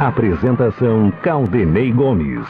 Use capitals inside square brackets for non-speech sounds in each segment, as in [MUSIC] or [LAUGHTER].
Apresentação Caldenei Gomes.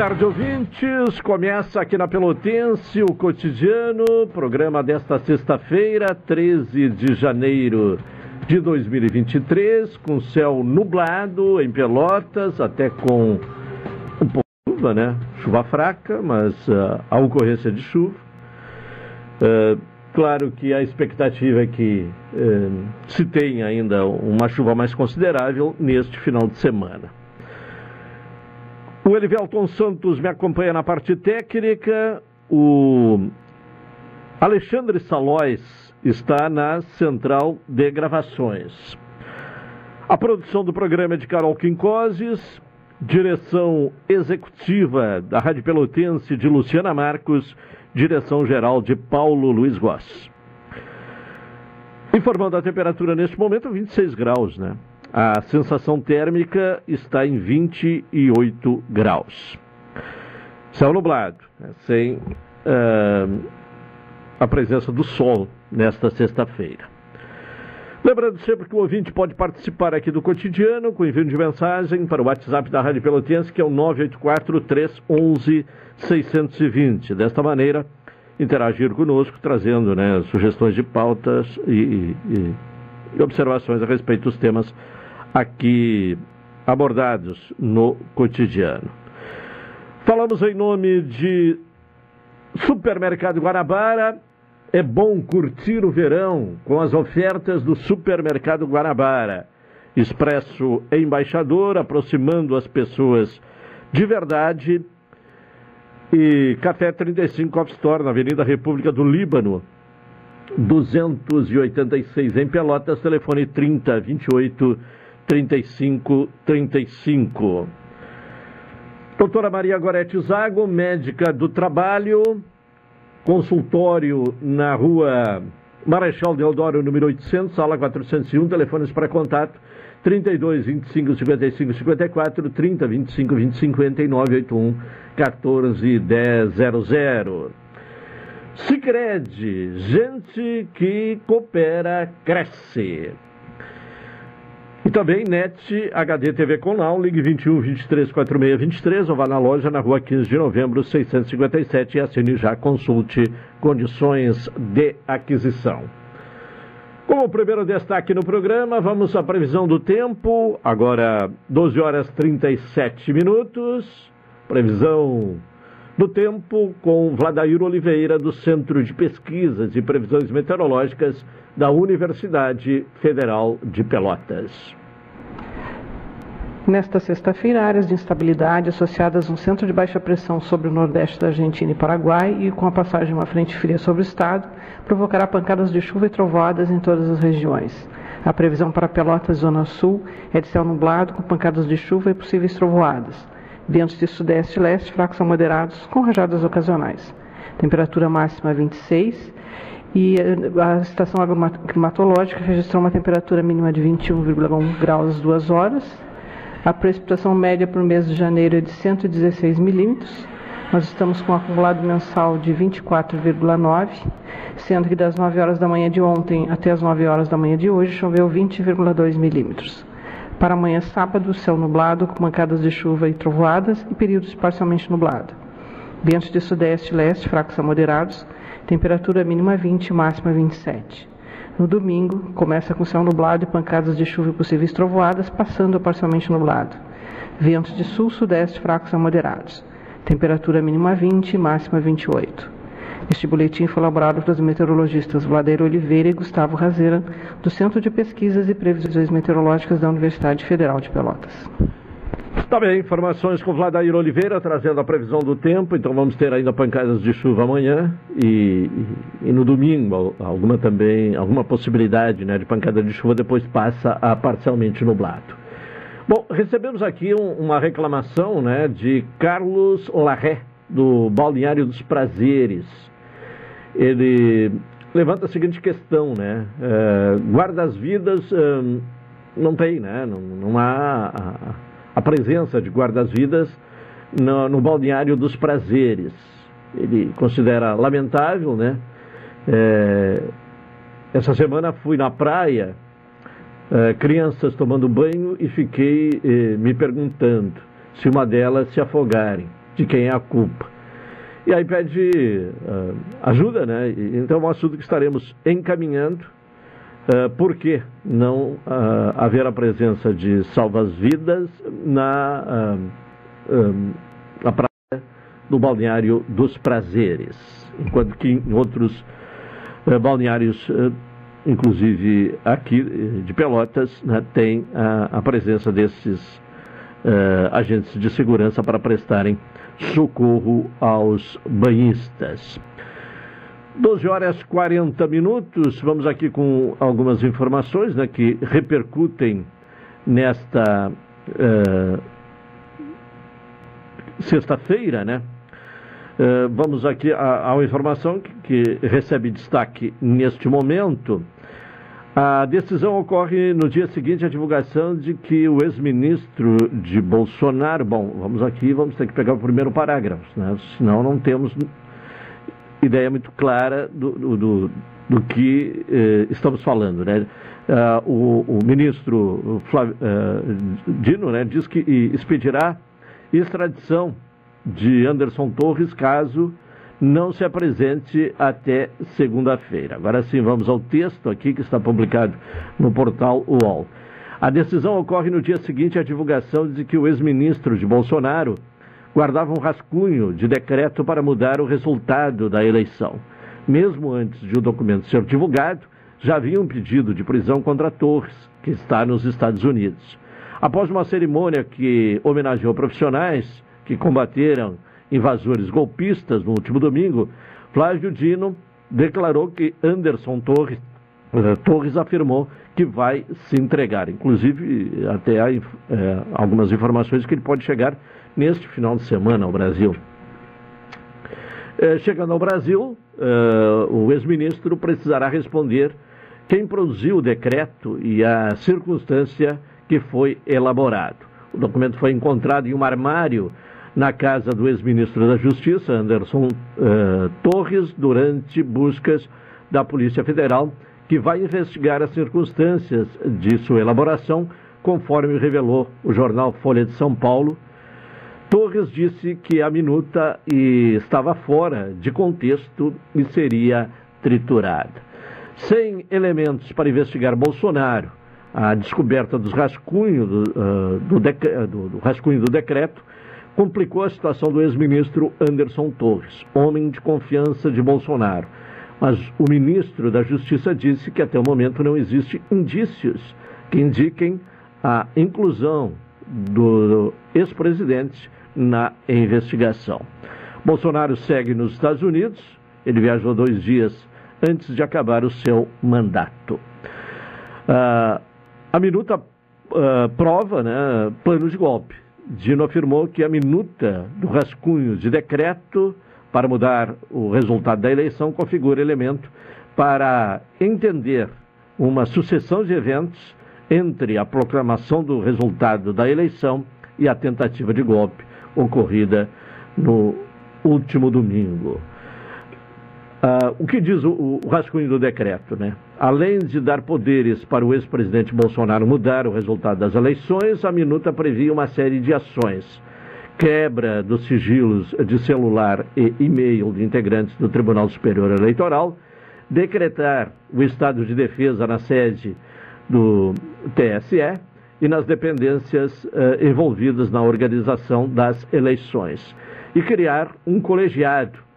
Tarde, ouvintes. Começa aqui na Pelotense o cotidiano, programa desta sexta-feira, 13 de janeiro de 2023, com céu nublado em Pelotas, até com um pouco de chuva, né? Chuva fraca, mas uh, a ocorrência de chuva. Uh, claro que a expectativa é que uh, se tenha ainda uma chuva mais considerável neste final de semana. O Elivelton Santos me acompanha na parte técnica. O Alexandre Salóis está na central de gravações. A produção do programa é de Carol Quincoses, direção executiva da Rádio Pelotense de Luciana Marcos, direção geral de Paulo Luiz Goss. Informando a temperatura neste momento, 26 graus, né? A sensação térmica está em 28 graus. Céu nublado, né, sem uh, a presença do sol nesta sexta-feira. Lembrando sempre que o ouvinte pode participar aqui do cotidiano com envio de mensagem para o WhatsApp da Rádio Pelotense, que é o 984-311-620. Desta maneira, interagir conosco, trazendo né, sugestões de pautas e, e, e observações a respeito dos temas aqui abordados no cotidiano. Falamos em nome de Supermercado Guanabara. É bom curtir o verão com as ofertas do Supermercado Guanabara. Expresso Embaixador, aproximando as pessoas de verdade. E Café 35 Off Store, na Avenida República do Líbano, 286 em Pelotas, telefone 3028 3535. Doutora Maria Gorete Zago, médica do trabalho, consultório na rua Marechal Deodoro, número 800, sala 401, telefones para contato 32 25 55 54, 30 25 20 59 81 14 10 00. Sicredi, gente que coopera, cresce. E também NET HD TV com Now, ligue 21 23 46 23 ou vá na loja na rua 15 de novembro 657 e assine já, consulte condições de aquisição. Como primeiro destaque no programa, vamos à previsão do tempo. Agora, 12 horas 37 minutos. Previsão do tempo com Vladair Oliveira, do Centro de Pesquisas e Previsões Meteorológicas da Universidade Federal de Pelotas. Nesta sexta-feira, áreas de instabilidade associadas a um centro de baixa pressão sobre o nordeste da Argentina e Paraguai e com a passagem de uma frente fria sobre o estado, provocará pancadas de chuva e trovoadas em todas as regiões. A previsão para Pelotas, Zona Sul, é de céu nublado com pancadas de chuva e possíveis trovoadas. Ventos de sudeste e leste fracos a moderados, com rajadas ocasionais. Temperatura máxima 26 e eh, a estação climatológica registrou uma temperatura mínima de 21,1 graus às duas horas. A precipitação média por mês de janeiro é de 116 milímetros. Nós estamos com um acumulado mensal de 24,9, sendo que das 9 horas da manhã de ontem até as 9 horas da manhã de hoje choveu 20,2 milímetros. Para amanhã, sábado, céu nublado, com mancadas de chuva e trovoadas e períodos parcialmente nublado. Ventos de sudeste e leste, fracos a moderados, temperatura mínima 20, máxima 27. No domingo, começa com céu nublado e pancadas de chuva e possíveis trovoadas, passando a parcialmente nublado. Ventos de sul-sudeste fracos a moderados. Temperatura mínima 20, máxima 28. Este boletim foi elaborado pelos meteorologistas Vladeiro Oliveira e Gustavo Razeira, do Centro de Pesquisas e Previsões Meteorológicas da Universidade Federal de Pelotas. Tá bem, informações com Vladair Oliveira, trazendo a previsão do tempo. Então vamos ter ainda pancadas de chuva amanhã e, e, no domingo alguma também, alguma possibilidade né, de pancada de chuva, depois passa a parcialmente nublado. Bom, recebemos aqui um, uma reclamação né, de Carlos Larré, do Balneário dos Prazeres. Ele levanta a seguinte questão, né? É, Guardas-vidas hum, não tem, né? Não, não há a presença de guardas-vidas no, no, balneário dos prazeres. Ele considera lamentável, né? É, essa semana fui na praia, é, crianças tomando banho e fiquei é, me perguntando se uma delas se afogarem, de quem é a culpa. E aí pede uh, ajuda, né? Então é um assunto que estaremos encaminhando Uh, por que não uh, haver a presença de salvas-vidas na, na praia do balneário dos prazeres? Enquanto que em outros balneários, inclusive aqui de Pelotas, né, tem a, a, presença desses agentes de segurança para prestarem socorro aos banhistas. 12 horas 40 minutos. Vamos aqui com algumas informações né, que repercutem nesta uh, sexta-feira, né? Uh, vamos aqui a, a uma informação que, que recebe destaque neste momento. A decisão ocorre no dia seguinte à divulgação de que o ex-ministro de Bolsonaro. Bom, vamos aqui, vamos ter que pegar o primeiro parágrafo, né? senão não temos ideia muito clara do, do, do que eh, estamos falando. Né? Uh, o, o, ministro uh, Dino né, diz que expedirá extradição de Anderson Torres caso não se apresente até segunda-feira. Agora sim, vamos ao texto aqui que está publicado no portal UOL. A decisão ocorre no dia seguinte à divulgação de que o ex-ministro de Bolsonaro guardava um rascunho de decreto para mudar o resultado da eleição. Mesmo antes de o documento ser divulgado, já havia um pedido de prisão contra Torres, que está nos Estados Unidos. Após uma cerimônia que homenageou profissionais que combateram invasores golpistas no último domingo, Flávio Dino declarou que Anderson Torres, uh, Torres afirmou que vai se entregar. Inclusive, até há uh, algumas informações que ele pode chegar neste final de semana ao Brasil. É, chegando ao Brasil, o ex-ministro precisará responder quem produziu o decreto e a circunstância que foi elaborado. O documento foi encontrado em um armário na casa do ex-ministro da Justiça, Anderson uh, Torres, durante buscas da Polícia Federal, que vai investigar as circunstâncias de sua elaboração conforme revelou o jornal Folha de São Paulo. Torres disse que a minuta estava fora de contexto e seria triturada. Sem elementos para investigar Bolsonaro, a descoberta dos rascunhos do, uh, do, do, do rascunho do decreto complicou a situação do ex-ministro Anderson Torres, homem de confiança de Bolsonaro. Mas o ministro da Justiça disse que até o momento não existe indícios que indiquem a inclusão do ex-presidente na investigação. Bolsonaro segue nos Estados Unidos, ele viajou dois dias antes de acabar o seu mandato. Uh, a minuta uh, prova né, plano de golpe. Dino afirmou que a minuta do rascunho de decreto para mudar o resultado da eleição configura elemento para entender uma sucessão de eventos entre a proclamação do resultado da eleição e a tentativa de golpe ocorrida no último domingo. Uh, o que diz o, o, rascunho do decreto? Né? Além de dar poderes para o ex-presidente Bolsonaro mudar o resultado das eleições, a minuta previa uma série de ações. Quebra dos sigilos de celular e e-mail de integrantes do Tribunal Superior Eleitoral, decretar o estado de defesa na sede do TSE e nas dependências uh, envolvidas na organização das eleições, e criar um colegiado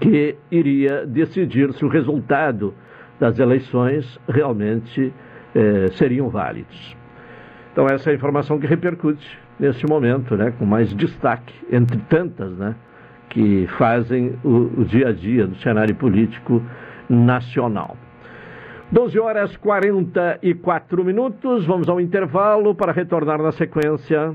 que iria decidir se o resultado das eleições realmente eh, seriam válidos. Então essa é a informação que repercute neste momento, né, com mais destaque entre tantas, né, que fazem o, o dia a dia do cenário político nacional. 12 horas 44 minutos, vamos ao intervalo para retornar na sequência.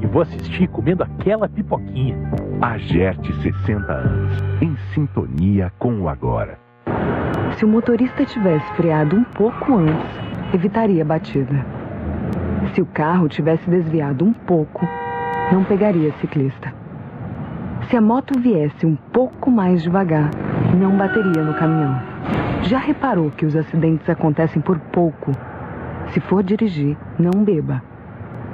e vou assistir comendo aquela pipoquinha. Agerte 60 anos, em sintonia com o agora. Se o motorista tivesse freado um pouco antes, evitaria a batida. Se o carro tivesse desviado um pouco, não pegaria ciclista. Se a moto viesse um pouco mais devagar, não bateria no caminhão. Já reparou que os acidentes acontecem por pouco? Se for dirigir, não beba.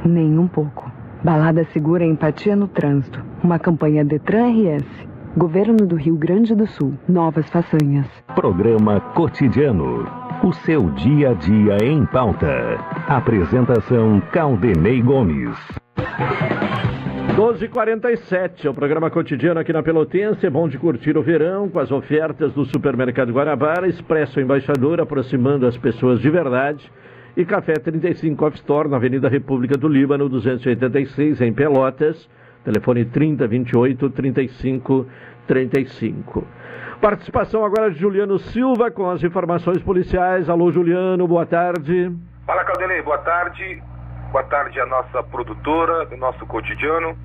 Nem um pouco. Balada Segura Empatia no Trânsito. Uma campanha Detran RS. Governo do Rio Grande do Sul. Novas façanhas. Programa Cotidiano. O seu dia a dia em pauta. Apresentação Caldenei Gomes. 12h47, é o programa cotidiano aqui na Pelotense. É bom de curtir o verão com as ofertas do Supermercado Guanabara, Expresso Embaixador, aproximando as pessoas de verdade. E Café 35 Off Store, na Avenida República do Líbano, 286, em Pelotas. Telefone 3028 35 35. Participação agora de Juliano Silva com as informações policiais. Alô, Juliano, boa tarde. Fala, Caldenei, boa tarde. Boa tarde à nossa produtora do nosso cotidiano.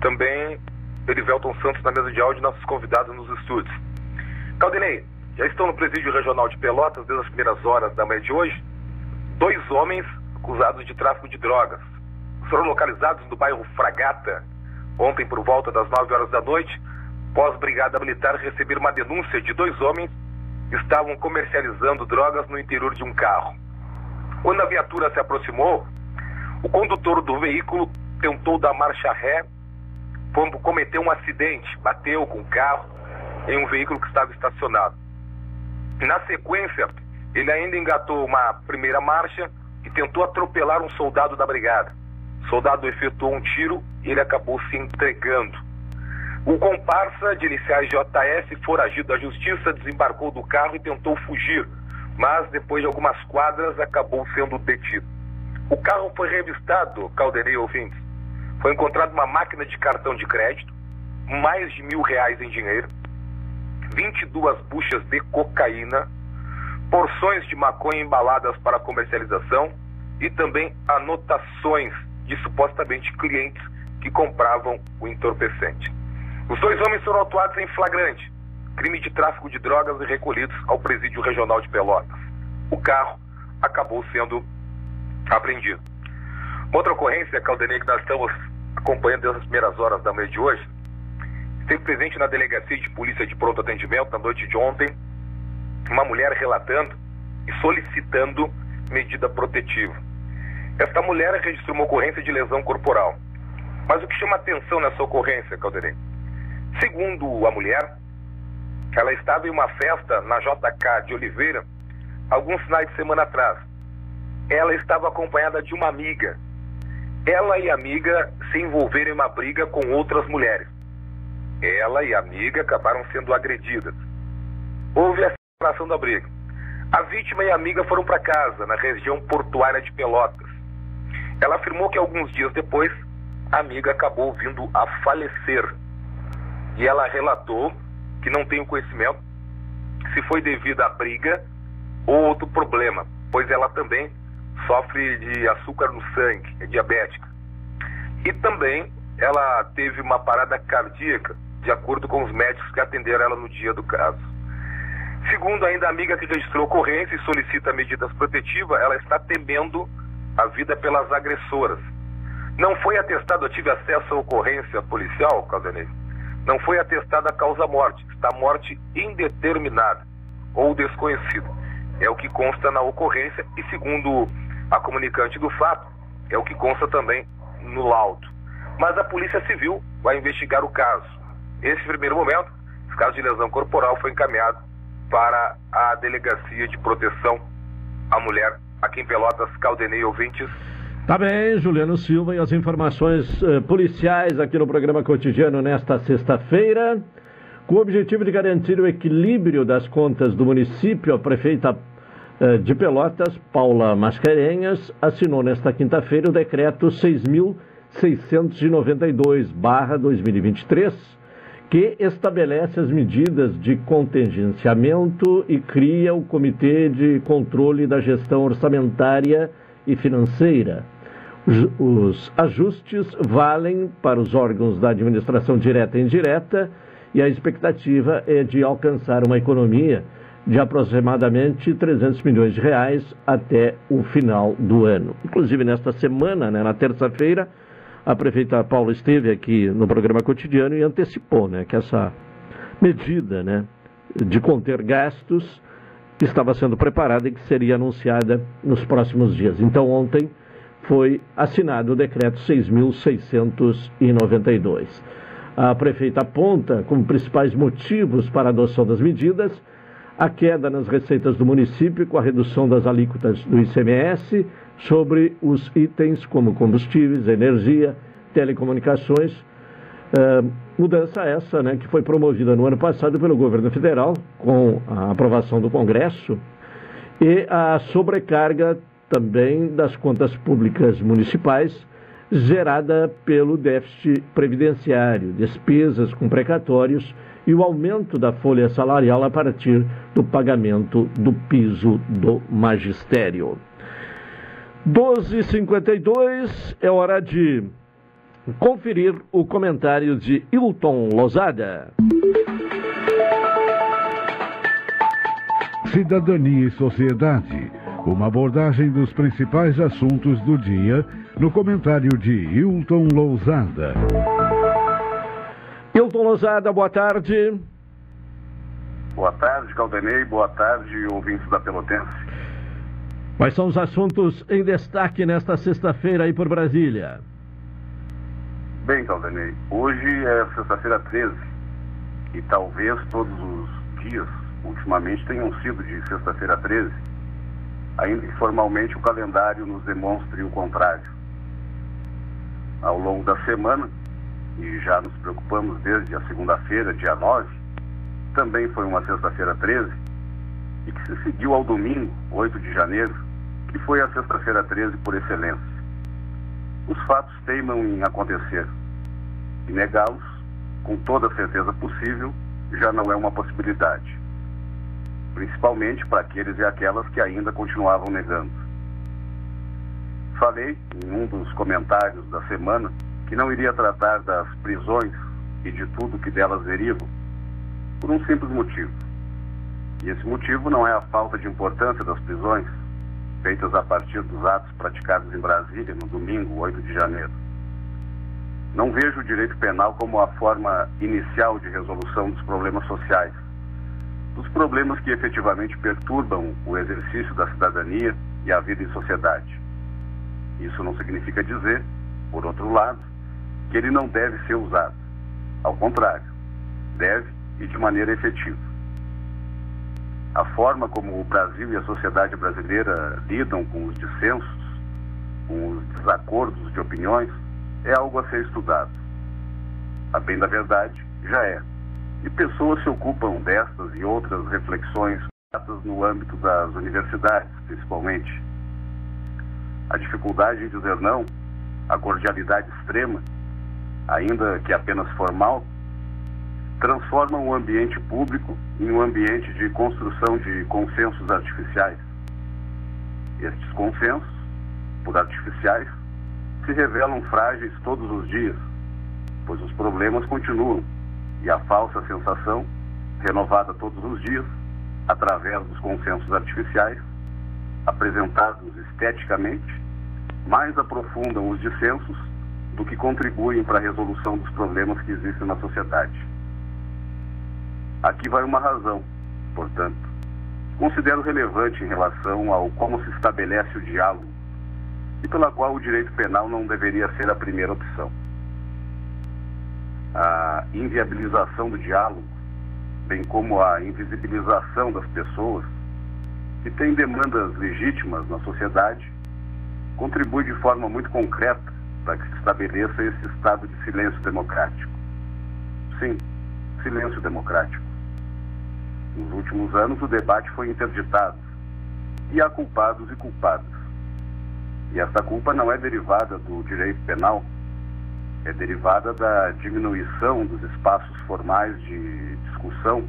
Também Erivelton Santos na mesa de áudio nossos convidados nos estúdios. Caldenei, já estão no presídio regional de Pelotas desde as primeiras horas da manhã de hoje dois homens acusados de tráfico de drogas. Foram localizados no bairro Fragata ontem por volta das 9 horas da noite, pós-brigada militar receber uma denúncia de dois homens que estavam comercializando drogas no interior de um carro. Quando a viatura se aproximou, o condutor do veículo tentou dar marcha ré, cometeu um acidente, bateu com o carro em um veículo que estava estacionado. Na sequência, ele ainda engatou uma primeira marcha e tentou atropelar um soldado da brigada. O soldado efetuou um tiro e ele acabou se entregando. O comparsa de iniciais JS, foragido da justiça, desembarcou do carro e tentou fugir, mas depois de algumas quadras acabou sendo detido. O carro foi revistado, Calderei ouvintes. Foi encontrada uma máquina de cartão de crédito, mais de mil reais em dinheiro, 22 buchas de cocaína, porções de maconha embaladas para comercialização e também anotações de supostamente clientes que compravam o entorpecente. Os dois homens foram autuados em flagrante, crime de tráfico de drogas e recolhidos ao presídio regional de Pelotas. O carro acabou sendo apreendido. Outra ocorrência, Caldenei, que nós estamos acompanhando desde as primeiras horas da manhã de hoje, esteve presente na delegacia de polícia de pronto atendimento na noite de ontem, uma mulher relatando e solicitando medida protetiva. Esta mulher registrou uma ocorrência de lesão corporal. Mas o que chama atenção nessa ocorrência, Calderei? Segundo a mulher, ela estava em uma festa na JK de Oliveira alguns finais de semana atrás. Ela estava acompanhada de uma amiga. Ela e a amiga se envolveram em uma briga com outras mulheres. Ela e a amiga acabaram sendo agredidas. Houve a separação da briga. A vítima e a amiga foram para casa, na região portuária de Pelotas. Ela afirmou que alguns dias depois, a amiga acabou vindo a falecer. E ela relatou que não tem o conhecimento se foi devido à briga ou outro problema, pois ela também sofre de açúcar no sangue, é diabética. E também ela teve uma parada cardíaca, de acordo com os médicos que atenderam ela no dia do caso. Segundo ainda a amiga que registrou ocorrência e solicita medidas protetivas, ela está temendo a vida pelas agressoras. Não foi atestado, eu tive acesso à ocorrência policial, Caldenei. Não foi atestada a causa-morte, está morte indeterminada ou desconhecida. É o que consta na ocorrência e, segundo a comunicante do fato, é o que consta também no laudo. Mas a Polícia Civil vai investigar o caso. Nesse primeiro momento, o caso de lesão corporal foi encaminhado para a Delegacia de Proteção à Mulher, aqui em Pelotas, Caldenei Ouvintes. Tá bem, Juliano Silva e as informações uh, policiais aqui no programa cotidiano nesta sexta-feira. Com o objetivo de garantir o equilíbrio das contas do município, a prefeita uh, de Pelotas, Paula Mascarenhas, assinou nesta quinta-feira o decreto 6.692-2023, que estabelece as medidas de contingenciamento e cria o Comitê de Controle da Gestão Orçamentária e Financeira. Os ajustes valem para os órgãos da administração direta e indireta e a expectativa é de alcançar uma economia de aproximadamente 300 milhões de reais até o final do ano. Inclusive, nesta semana, né, na terça-feira, a prefeita Paula esteve aqui no programa cotidiano e antecipou né, que essa medida né, de conter gastos estava sendo preparada e que seria anunciada nos próximos dias. Então, ontem foi assinado o decreto 6.692. A prefeita aponta como principais motivos para a adoção das medidas a queda nas receitas do município com a redução das alíquotas do ICMS sobre os itens como combustíveis, energia, telecomunicações. Uh, mudança essa, né, que foi promovida no ano passado pelo governo federal, com a aprovação do Congresso, e a sobrecarga também das contas públicas municipais, gerada pelo déficit previdenciário, despesas com precatórios e o aumento da folha salarial a partir do pagamento do piso do magistério. 12h52 é hora de conferir o comentário de Hilton Lozada. Cidadania e Sociedade. Uma abordagem dos principais assuntos do dia no comentário de Hilton Lousada. Hilton Lousada, boa tarde. Boa tarde, Caldenei. Boa tarde, ouvintes da Pelotense. Quais são os assuntos em destaque nesta sexta-feira aí por Brasília? Bem, Caldenei, hoje é sexta-feira 13 e talvez todos os dias, ultimamente, tenham sido de sexta-feira 13, ainda que formalmente o calendário nos demonstre o contrário. Ao longo da semana, e já nos preocupamos desde a segunda-feira, dia 9, também foi uma sexta-feira 13, e que se seguiu ao domingo, 8 de janeiro, que foi a sexta-feira 13 por excelência. Os fatos teimam em acontecer, e negá-los, com toda certeza possível, já não é uma possibilidade. Principalmente para aqueles e aquelas que ainda continuavam negando. Falei em um dos comentários da semana que não iria tratar das prisões e de tudo que delas derivam, por um simples motivo. E esse motivo não é a falta de importância das prisões, feitas a partir dos atos praticados em Brasília no domingo, 8 de janeiro. Não vejo o direito penal como a forma inicial de resolução dos problemas sociais, dos problemas que efetivamente perturbam o exercício da cidadania e a vida em sociedade. Isso não significa dizer, por outro lado, que ele não deve ser usado. Ao contrário, deve e de maneira efetiva. A forma como o Brasil e a sociedade brasileira lidam com os dissensos, com os desacordos de opiniões, é algo a ser estudado. A bem da verdade, já é. E pessoas se ocupam destas e outras reflexões no âmbito das universidades, principalmente. A dificuldade em dizer não, a cordialidade extrema ainda que apenas formal, transformam o ambiente público em um ambiente de construção de consensos artificiais. Estes consensos, por artificiais, se revelam frágeis todos os dias, pois os problemas continuam e a falsa sensação, renovada todos os dias, através dos consensos artificiais, apresentados esteticamente, mais aprofundam os dissensos do que contribuem para a resolução dos problemas que existem na sociedade. Aqui vai uma razão, portanto, considero relevante em relação ao como se estabelece o diálogo e pela qual o direito penal não deveria ser a primeira opção. A inviabilização do diálogo, bem como a invisibilização das pessoas que têm demandas legítimas na sociedade, contribui de forma muito concreta para que se estabeleça esse estado de silêncio democrático. Sim, silêncio democrático. Nos últimos anos, o debate foi interditado. E há culpados e culpadas. E essa culpa não é derivada do direito penal, é derivada da diminuição dos espaços formais de discussão,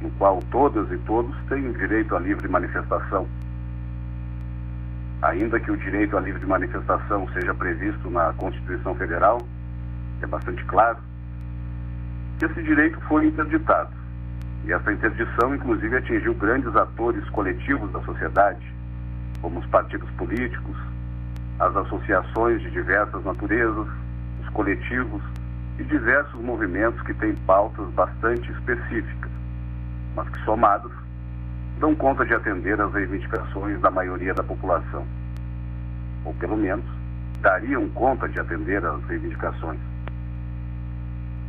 no qual todas e todos têm direito à livre manifestação ainda que o direito à livre manifestação seja previsto na Constituição Federal, é bastante claro, esse direito foi interditado. E essa interdição, inclusive, atingiu grandes atores coletivos da sociedade, como os partidos políticos, as associações de diversas naturezas, os coletivos e diversos movimentos que têm pautas bastante específicas, mas que somados dão conta de atender às reivindicações da maioria da população, ou pelo menos dariam conta de atender às reivindicações.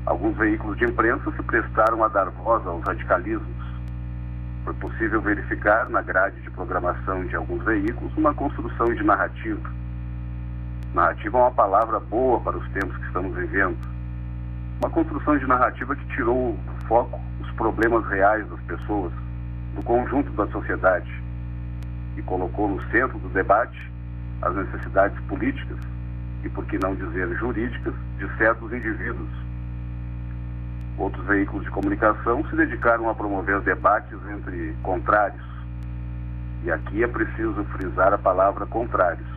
Alguns veículos de imprensa se prestaram a dar voz aos radicalismos. Foi possível verificar na grade de programação de alguns veículos uma construção de narrativa. Narrativa é uma palavra boa para os tempos que estamos vivendo. Uma construção de narrativa que tirou do foco os problemas reais das pessoas, do conjunto da sociedade, e colocou no centro do debate as necessidades políticas e, por que não dizer, jurídicas de certos indivíduos. Outros veículos de comunicação se dedicaram a promover debates entre contrários. E aqui é preciso frisar a palavra contrários.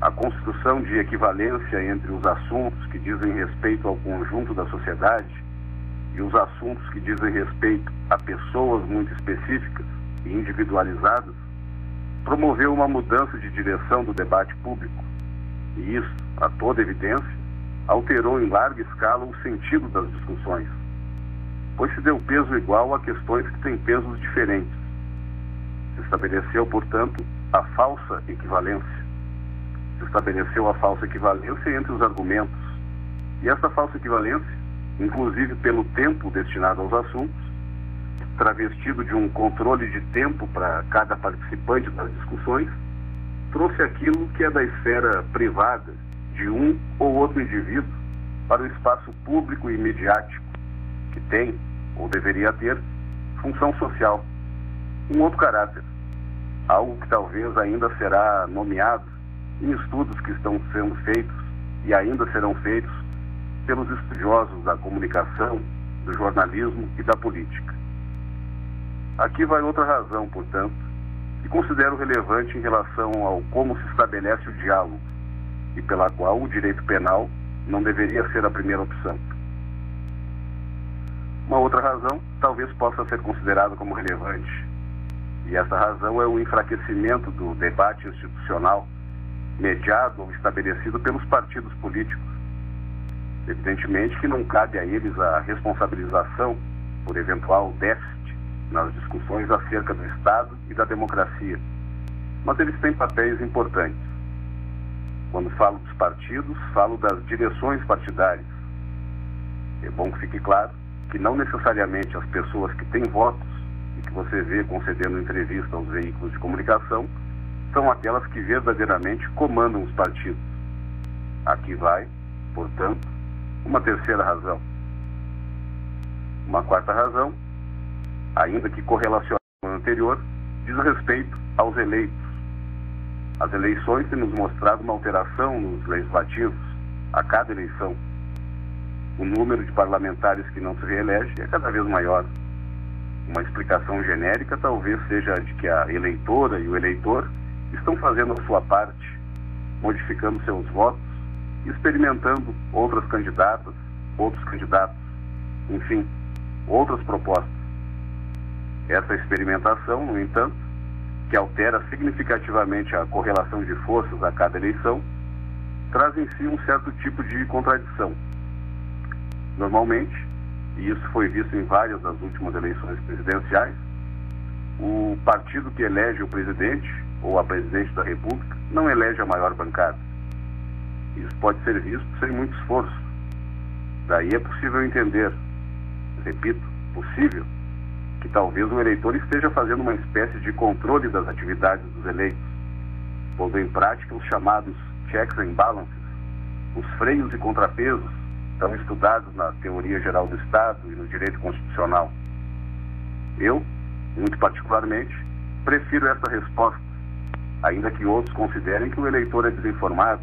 A construção de equivalência entre os assuntos que dizem respeito ao conjunto da sociedade e os assuntos que dizem respeito a pessoas muito específicas e individualizadas promoveu uma mudança de direção do debate público. E isso, a toda evidência, alterou em larga escala o sentido das discussões, pois se deu peso igual a questões que têm pesos diferentes. Se estabeleceu, portanto, a falsa equivalência. Se estabeleceu a falsa equivalência entre os argumentos. E essa falsa equivalência, inclusive pelo tempo destinado aos assuntos, travestido de um controle de tempo para cada participante das discussões, trouxe aquilo que é da esfera privada de um ou outro indivíduo para o espaço público e midiático, que tem, ou deveria ter, função social, um outro caráter, algo que talvez ainda será nomeado em estudos que estão sendo feitos e ainda serão feitos pelos estudiosos da comunicação, do jornalismo e da política. Aqui vai outra razão, portanto, que considero relevante em relação ao como se estabelece o diálogo e pela qual o direito penal não deveria ser a primeira opção. Uma outra razão talvez possa ser considerada como relevante, e essa razão é o enfraquecimento do debate institucional mediado ou estabelecido pelos partidos políticos. Evidentemente que não cabe a eles a responsabilização por eventual déficit nas discussões acerca do Estado e da democracia, mas eles têm papéis importantes. Quando falo dos partidos, falo das direções partidárias. É bom que fique claro que não necessariamente as pessoas que têm votos e que você vê concedendo entrevista aos veículos de comunicação são aquelas que verdadeiramente comandam os partidos. Aqui vai, portanto, uma terceira razão. Uma quarta razão, ainda que correlacionada com o anterior, diz respeito aos eleitos as eleições têm nos mostrado uma alteração nos legislativos a cada eleição. O número de parlamentares que não se reelege é cada vez maior. Uma explicação genérica talvez seja de que a eleitora e o eleitor estão fazendo a sua parte, modificando seus votos experimentando outras candidatas, outros candidatos, enfim, outras propostas. Essa experimentação, no entanto, que altera significativamente a correlação de forças a cada eleição, traz em si um certo tipo de contradição. Normalmente, e isso foi visto em várias das últimas eleições presidenciais, o partido que elege o presidente ou a presidente da República não elege a maior bancada. Isso pode ser visto sem muito esforço. Daí é possível entender, repito, possível, que talvez o eleitor esteja fazendo uma espécie de controle das atividades dos eleitos, pondo em prática os chamados checks and balances, os freios e contrapesos tão estudados na teoria geral do Estado e no direito constitucional. Eu, muito particularmente, prefiro essa resposta, ainda que outros considerem que o eleitor é desinformado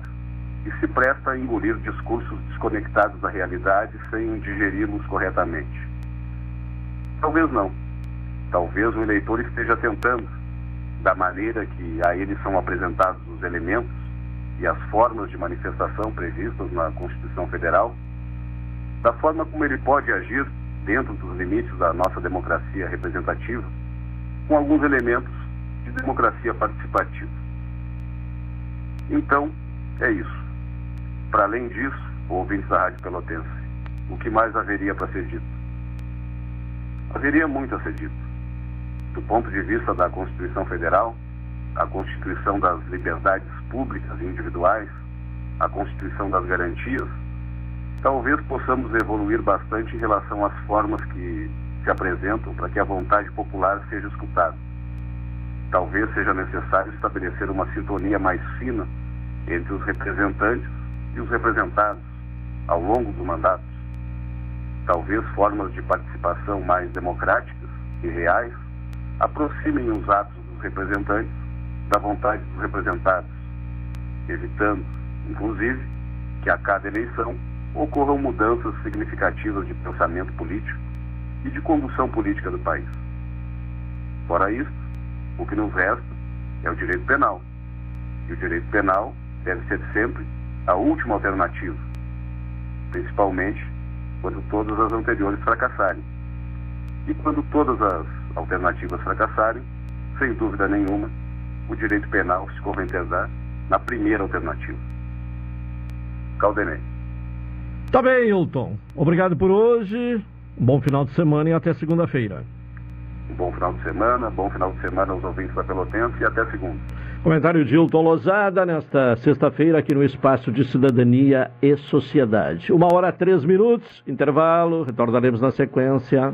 e se presta a engolir discursos desconectados da realidade sem digeri-los corretamente. Talvez não. Talvez o eleitor esteja tentando, da maneira que a ele são apresentados os elementos e as formas de manifestação previstas na Constituição Federal, da forma como ele pode agir dentro dos limites da nossa democracia representativa, com alguns elementos de democracia participativa. Então, é isso. Para além disso, ouvintes da Rádio Pelotense, o que mais haveria para ser dito? Haveria muito a ser dito do ponto de vista da Constituição Federal, a Constituição das liberdades públicas e individuais, a Constituição das Garantias, talvez possamos evoluir bastante em relação às formas que se apresentam para que a vontade popular seja escutada. Talvez seja necessário estabelecer uma sintonia mais fina entre os representantes e os representados ao longo dos mandatos. Talvez formas de participação mais democráticas e reais aproximem os atos dos representantes da vontade dos representados, evitando, inclusive, que a cada eleição ocorram mudanças significativas de pensamento político e de condução política do país. Fora isso, o que nos resta é o direito penal. E o direito penal deve ser sempre a última alternativa, principalmente quando todas as anteriores fracassarem. E quando todas as alternativas fracassarem, sem dúvida nenhuma, o direito penal se converterá na primeira alternativa. Caldenei. Tá bem, Hilton. Obrigado por hoje. Um bom final de semana e até segunda-feira. Um bom final de semana, bom final de semana aos ouvintes da Pelotense e até segunda. Comentário de Hilton Lozada nesta sexta-feira aqui no Espaço de Cidadania e Sociedade. Uma hora três minutos, intervalo, retornaremos na sequência.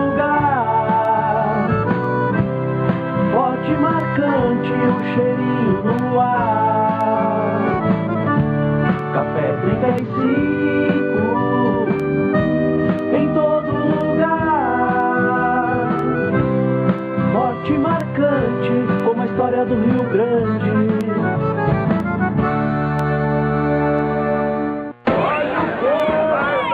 O cheirinho no ar. Café 35 em todo lugar. Forte e marcante como a história do Rio Grande.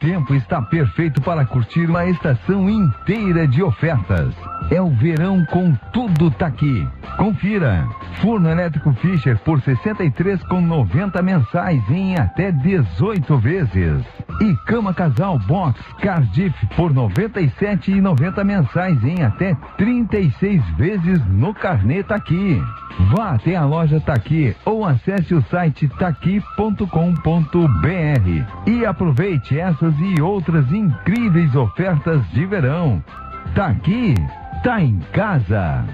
Tempo está perfeito para curtir uma estação inteira de ofertas. É o verão com tudo tá aqui. Confira. Forno elétrico Fischer por 63,90 mensais em até 18 vezes. E cama casal box Cardiff por 97,90 mensais em até 36 vezes no carnê Taqui. Vá até a loja Taqui ou acesse o site taqui.com.br e aproveite essas e outras incríveis ofertas de verão. Taqui, tá em casa.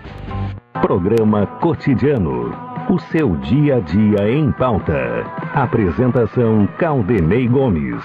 Programa Cotidiano. O seu dia a dia em pauta. Apresentação Caldenei Gomes.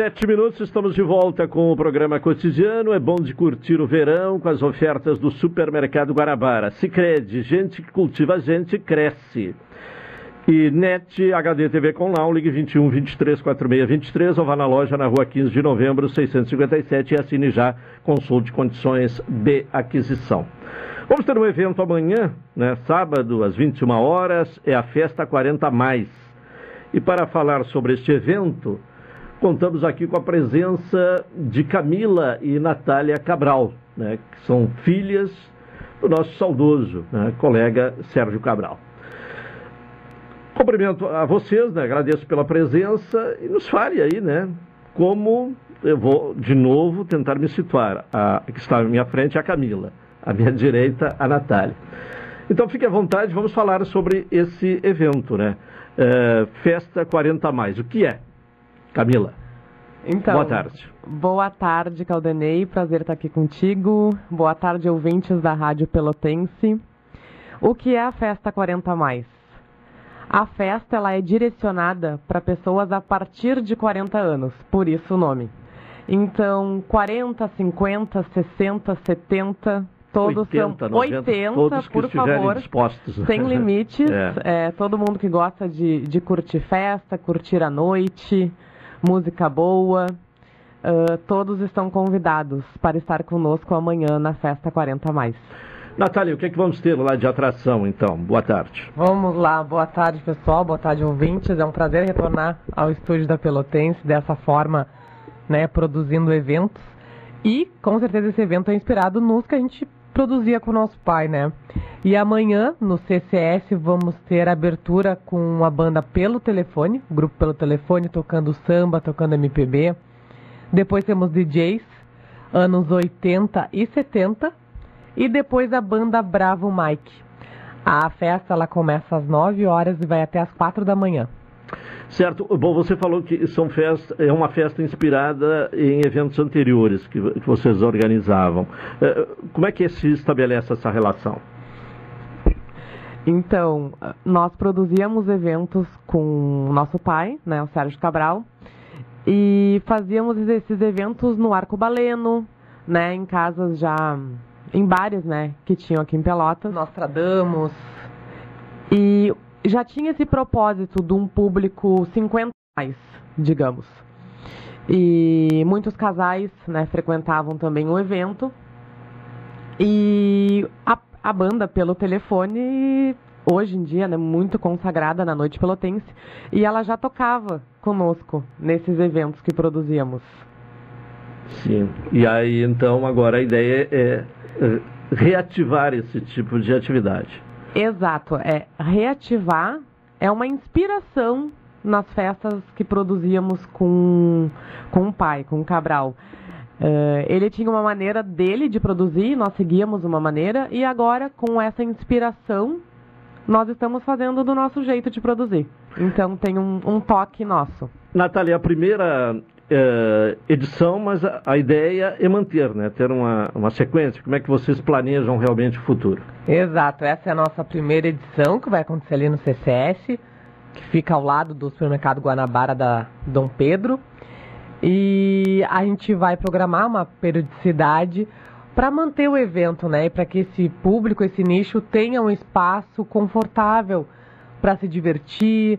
sete minutos, estamos de volta com o programa cotidiano. É bom de curtir o verão com as ofertas do Supermercado Guarabara. Se crede, gente que cultiva gente cresce. E NET HD TV com Lau, ligue 21 23 46 23 ou vá na loja na rua 15 de novembro 657 e assine já, consulte condições de aquisição. Vamos ter um evento amanhã, né, sábado, às 21 horas, é a Festa 40 Mais. E para falar sobre este evento, contamos aqui com a presença de Camila e Natália Cabral, né, que são filhas do nosso saudoso né, colega Sérgio Cabral. Cumprimento a vocês, né, agradeço pela presença e nos fale aí, né, como eu vou de novo tentar me situar. A que está à minha frente é a Camila, à minha [LAUGHS] direita a Natália. Então fique à vontade, vamos falar sobre esse evento, né? É, Festa 40 mais. O que é? Camila. Então, boa tarde. Boa tarde, Caldenei. Prazer estar aqui contigo. Boa tarde, ouvintes da Rádio Pelotense. O que é a Festa 40 mais? A festa ela é direcionada para pessoas a partir de 40 anos, por isso o nome. Então, 40, 50, 60, 70, todos 80, são 90, 80, todos por favor, dispostos. [LAUGHS] sem limites. É. É, todo mundo que gosta de, de curtir festa, curtir a noite, música boa. Uh, todos estão convidados para estar conosco amanhã na Festa 40 Mais. Natália, o que é que vamos ter lá de atração, então? Boa tarde. Vamos lá, boa tarde pessoal, boa tarde ouvintes. É um prazer retornar ao estúdio da Pelotense dessa forma, né, produzindo eventos. E com certeza esse evento é inspirado nos que a gente produzia com nosso pai, né? E amanhã no CCS vamos ter abertura com a banda pelo telefone, grupo pelo telefone tocando samba, tocando MPB. Depois temos DJs anos 80 e 70 e depois a banda Bravo Mike. A festa ela começa às 9 horas e vai até às 4 da manhã. Certo. Bom, você falou que são festa, é uma festa inspirada em eventos anteriores que, que vocês organizavam. É, como é que se estabelece essa relação? Então, nós produzíamos eventos com o nosso pai, né, o Sérgio Cabral, e fazíamos esses eventos no Arco Baleno, né, em casas já em bares, né, que tinham aqui em Pelotas. Nostradamus. E já tinha esse propósito de um público 50 mais, digamos. E muitos casais, né, frequentavam também o evento. E a, a banda pelo telefone hoje em dia, né, muito consagrada na noite pelotense, e ela já tocava conosco nesses eventos que produzíamos. Sim. E aí então agora a ideia é reativar esse tipo de atividade. Exato, é reativar é uma inspiração nas festas que produzíamos com, com o pai, com o Cabral. Uh, ele tinha uma maneira dele de produzir, nós seguíamos uma maneira, e agora, com essa inspiração, nós estamos fazendo do nosso jeito de produzir. Então, tem um, um toque nosso. Natália, a primeira é, edição, mas a, a, ideia é manter, né? Ter uma, uma sequência. Como é que vocês planejam realmente o futuro? Exato, essa é a nossa primeira edição que vai acontecer ali no CCS, que fica ao lado do supermercado Guanabara da Dom Pedro. E a gente vai programar uma periodicidade para manter o evento, né? E para que esse público, esse nicho tenha um espaço confortável para se divertir,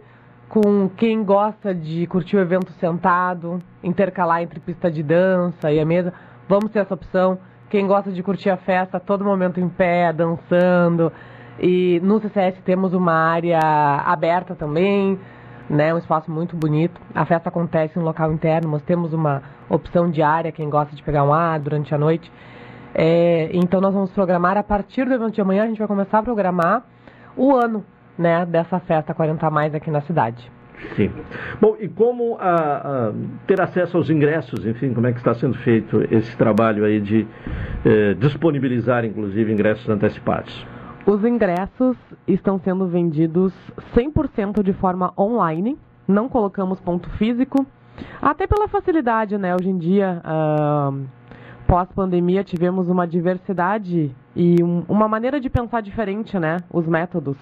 com quem gosta de curtir o evento sentado, intercalar entre pista de dança e a mesa, vamos ter essa opção. Quem gosta de curtir a festa, todo momento em pé, dançando. E no CCS temos uma área aberta também, né, um espaço muito bonito. A festa acontece em local interno, mas temos uma opção de área, quem gosta de pegar um ar durante a noite. É, então nós vamos programar, a partir do evento de amanhã, a gente vai começar a programar o ano né, dessa festa 40 mais aqui na cidade. Sim. Bom, e como a, a, ter acesso aos ingressos, enfim, como é que está sendo feito esse trabalho aí de eh, disponibilizar, inclusive, ingressos antecipados? Os ingressos estão sendo vendidos 100% de forma online, não colocamos ponto físico, até pela facilidade, né? Hoje em dia, uh, pós-pandemia, tivemos uma diversidade e um, uma maneira de pensar diferente, né? Os métodos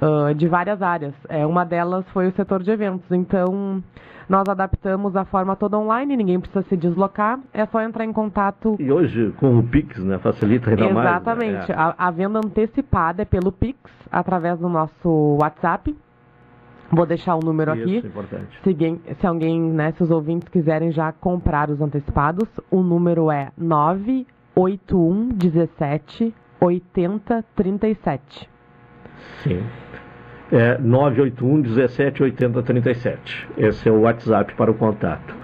uh, de várias áreas. É, uma delas foi o setor de eventos. Então, Nós adaptamos a forma toda online, ninguém precisa se deslocar, é só entrar em contato. E hoje, com o Pix, né, facilita ainda mais. Exatamente. Né? A, a venda antecipada é pelo Pix, através do nosso WhatsApp. Vou deixar o número Isso, aqui. importante. Se, alguém- se alguém, né, se os ouvintes quiserem já comprar os antecipados, o número é 981 17 80 37. Sim. É 981 17 80 37. Esse é o WhatsApp para o contato.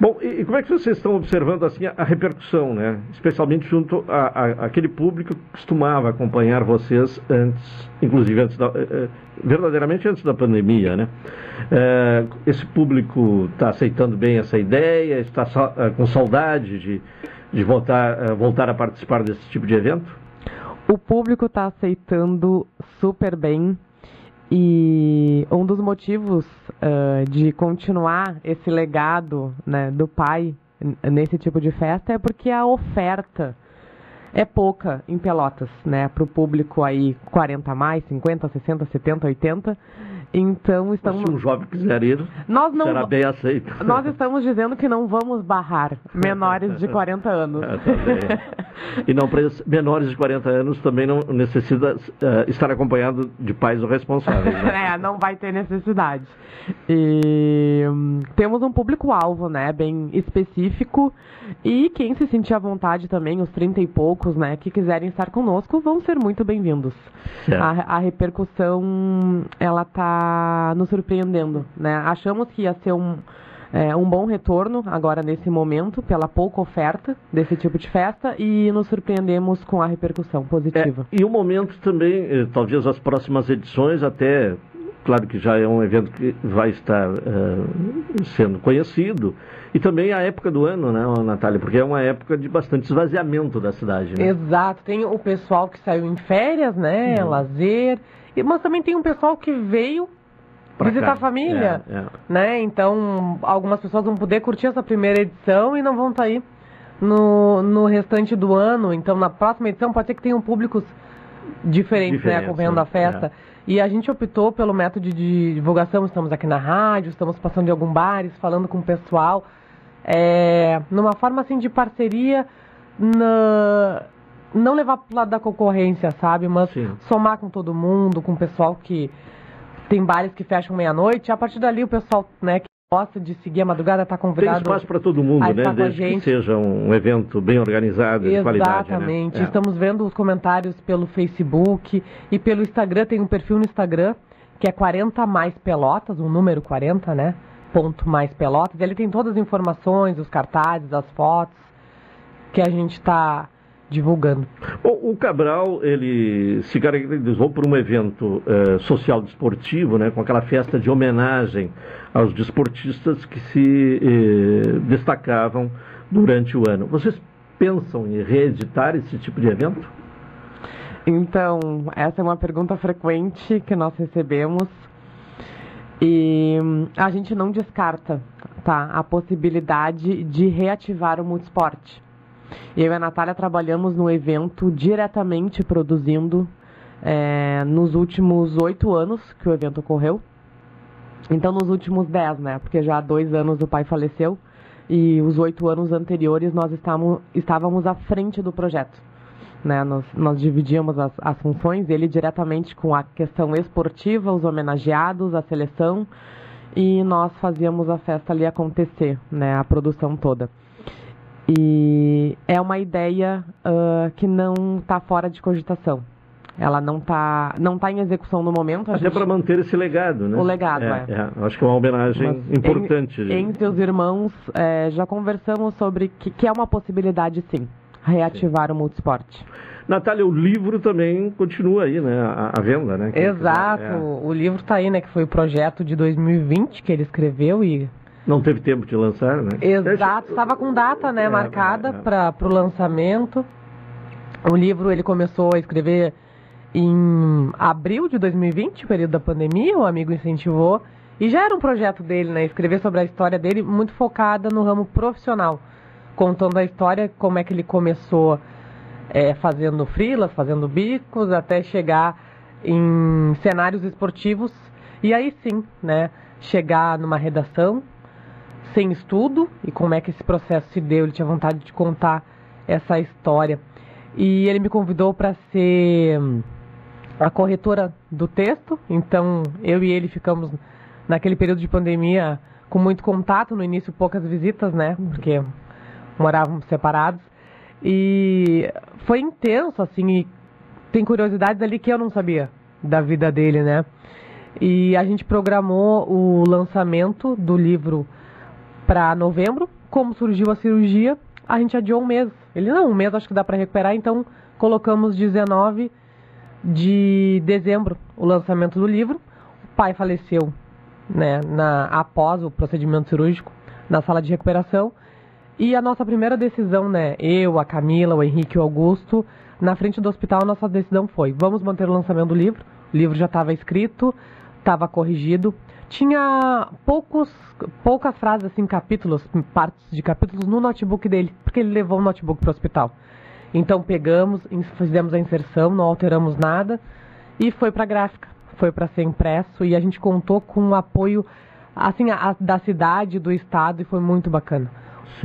Bom, e, e como é que vocês estão observando assim a, a repercussão, né? Especialmente junto àquele público que costumava acompanhar vocês antes, inclusive antes da, eh, eh, verdadeiramente antes da pandemia, né? Eh, esse público está aceitando bem essa ideia, está eh, com saudade de, de voltar, voltar a participar desse tipo de evento? O público está aceitando super bem e um dos motivos ah, de continuar esse legado né, do pai nesse tipo de festa é porque a oferta é pouca em Pelotas, né, para o público aí 40 a mais, 50, 60, 70, 80. Então estamos. Se um jovem quiser ir, Nós não será bem aceito. Nós estamos dizendo que não vamos barrar menores de 40 anos. Ah, tá. E não menores de 40 anos também não necessita eh, estar acompanhado de pais ou responsáveis. Né? [LAUGHS] é, não vai ter necessidade. E hum, temos um público-alvo, né, bem específico. E quem se sentir à vontade também, os 30 e poucos, né, que quiserem estar conosco, vão ser muito bem-vindos. A, a repercussão, ela tá nos surpreendendo, né? Achamos que ia ser um, é, um bom retorno agora nesse momento, pela pouca oferta desse tipo de festa, e nos surpreendemos com a repercussão positiva. E o momento também, eh, talvez as próximas edições, até, claro que já é um evento que vai estar eh, sendo conhecido, e também a época do ano, né, Natália? Porque é uma época de bastante esvaziamento da cidade, né? Exato, tem o pessoal que saiu em férias, né? Uhum. Lazer. Mas também tem um pessoal que veio Pra visitar cá. a família. É, é. Né? Então, algumas pessoas vão poder curtir essa primeira edição e não vão estar aí no, no restante do ano. Então, na próxima edição, pode ser que tenham públicos diferentes, né? Acompanhando né? a festa. E a gente optou pelo método de divulgação. Estamos aqui na rádio, estamos passando em alguns bares, falando com o pessoal. É, numa forma assim de parceria, na- não levar pro lado da concorrência, sabe? Mas somar com todo mundo, com o pessoal que tem bares que fecham meia-noite. A partir dali, o pessoal né, que gosta de seguir a madrugada está Tem convidado. espaço para todo mundo, né? Desde que seja um evento bem organizado e de qualidade. né? Exatamente. É. Estamos vendo os comentários pelo Facebook e pelo Instagram. Tem um perfil no Instagram que é 40 mais pelotas, um número 40, né? Ponto mais pelotas. Ele tem todas as informações, os cartazes, as fotos que a gente está divulgando. O, o Cabral, ele se caracterizou por um evento eh, social desportivo, né, com aquela festa de homenagem aos desportistas que se eh, destacavam durante o ano. Vocês pensam em reeditar esse tipo de evento? Então, essa é uma pergunta frequente que nós recebemos e hum, a gente não descarta tá, a possibilidade de reativar o multisporte. Eu e a Natália trabalhamos no evento diretamente produzindo eh, nos últimos oito anos que o evento ocorreu. Então, nos últimos dez, né? Porque já há dois anos o pai faleceu e os oito anos anteriores nós estávamos, estávamos à frente do projeto. Né? Nós, nós dividíamos as, as funções, ele diretamente com a questão esportiva, os homenageados, a seleção, e nós fazíamos a festa ali acontecer, né? a produção toda. E é uma ideia ah, que não está fora de cogitação. Ela não está não tá em execução no momento. a Até gente- para manter esse legado, né? O legado, é. Acho que é uma homenagem Mas importante. en- entre os irmãos, é, já conversamos sobre que, que é uma possibilidade, sim, reativar o multisporte. Natália, o livro também continua aí, né? A, a venda, né? Quem Exato, quiser, é. o livro está aí, né, que foi o projeto de 2020 que ele escreveu e... Não teve tempo de lançar, né? Exato, estava com data, né, É, marcada é. para o lançamento. O livro ele começou a escrever em abril de 2020, período da pandemia, o amigo incentivou. E já era um projeto dele, né? Escrever sobre a história dele, muito focada no ramo profissional. Contando a história, como é que ele começou é, fazendo frilas, fazendo bicos, até chegar em cenários esportivos. E aí sim, né? Chegar numa redação, sem estudo e como é que esse processo se deu. Ele tinha vontade de contar essa história. E ele me convidou para ser a corretora do texto. Então, eu e ele ficamos naquele período de pandemia com muito contato, no início poucas visitas, né? Porque morávamos separados. E foi intenso, assim, e tem curiosidades ali que eu não sabia da vida dele, né? E a gente programou o lançamento do livro para novembro. Como surgiu a cirurgia, a gente adiou um mês. Ele não, um mês acho que dá para recuperar, então colocamos 19 de dezembro o lançamento do livro. O pai faleceu, né, na, após o procedimento cirúrgico na sala de recuperação. E a nossa primeira decisão, né, eu, a Camila, o Henrique o Augusto, na frente do hospital, nossa decisão foi: vamos manter o lançamento do livro. O livro já estava escrito, estava corrigido. Tinha poucos, poucas frases, assim, capítulos, partes de capítulos no notebook dele, porque ele levou o notebook para o hospital. Então pegamos, fizemos a inserção, não alteramos nada e foi para a gráfica, foi para ser impresso e a gente contou com o apoio assim a, da cidade, do estado e foi muito bacana.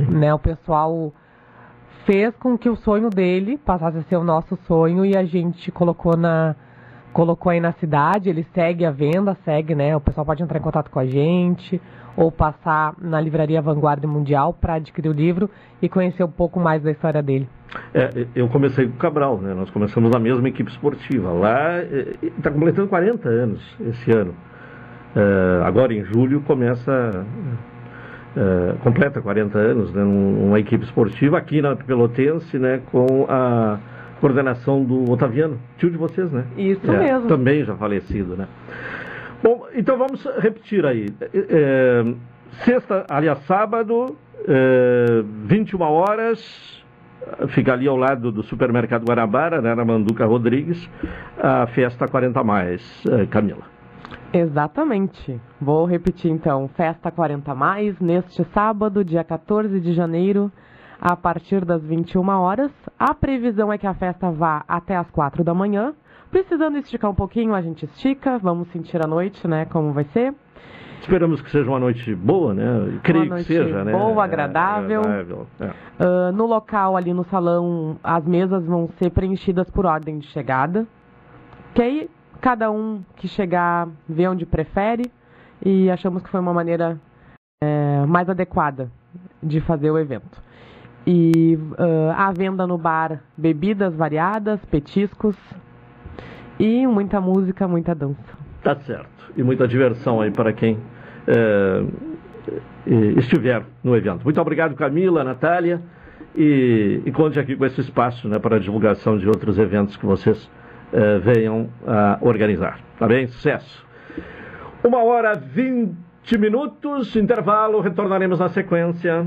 Né, o pessoal fez com que o sonho dele passasse a ser o nosso sonho e a gente colocou na colocou aí na cidade, ele segue a venda, segue, né? O pessoal pode entrar em contato com a gente ou passar na livraria Vanguarda Mundial para adquirir o livro e conhecer um pouco mais da história dele. É, eu comecei com o Cabral, né? Nós começamos na mesma equipe esportiva. Lá está completando 40 anos esse ano. É, agora em julho começa é, completa 40 anos, né, numa equipe esportiva aqui na Pelotense, né, com a coordenação do Otaviano, tio de vocês, né? Isso é, mesmo. Também já falecido, né? Bom, então vamos repetir aí. É, sexta, aliás, sábado, é, 21 horas, fica ali ao lado do supermercado Guarabara, né, na Manduca Rodrigues, a festa 40 mais, é, Camila. Exatamente. Vou repetir então. Festa 40 mais neste sábado, dia 14 de janeiro, a partir das 21 horas. A previsão é que a festa vá até as 4 da manhã. Precisando esticar um pouquinho, a gente estica. Vamos sentir a noite, né? Como vai ser. Esperamos que seja uma noite boa, né? Creio que seja, né? boa, agradável. É, agradável. É. Uh, no local ali no salão, as mesas vão ser preenchidas por ordem de chegada. Que aí cada um que chegar vê onde prefere e achamos que foi uma maneira é, mais adequada de fazer o evento. E uh, venda no bar bebidas variadas, petiscos e muita música, muita dança. Tá certo. E muita diversão aí para quem é, estiver no evento. Muito obrigado, Camila, Natália. E, e conte aqui com esse espaço né, para a divulgação de outros eventos que vocês é, venham a organizar. Tá bem? Sucesso. Uma hora vinte minutos, intervalo, retornaremos na sequência.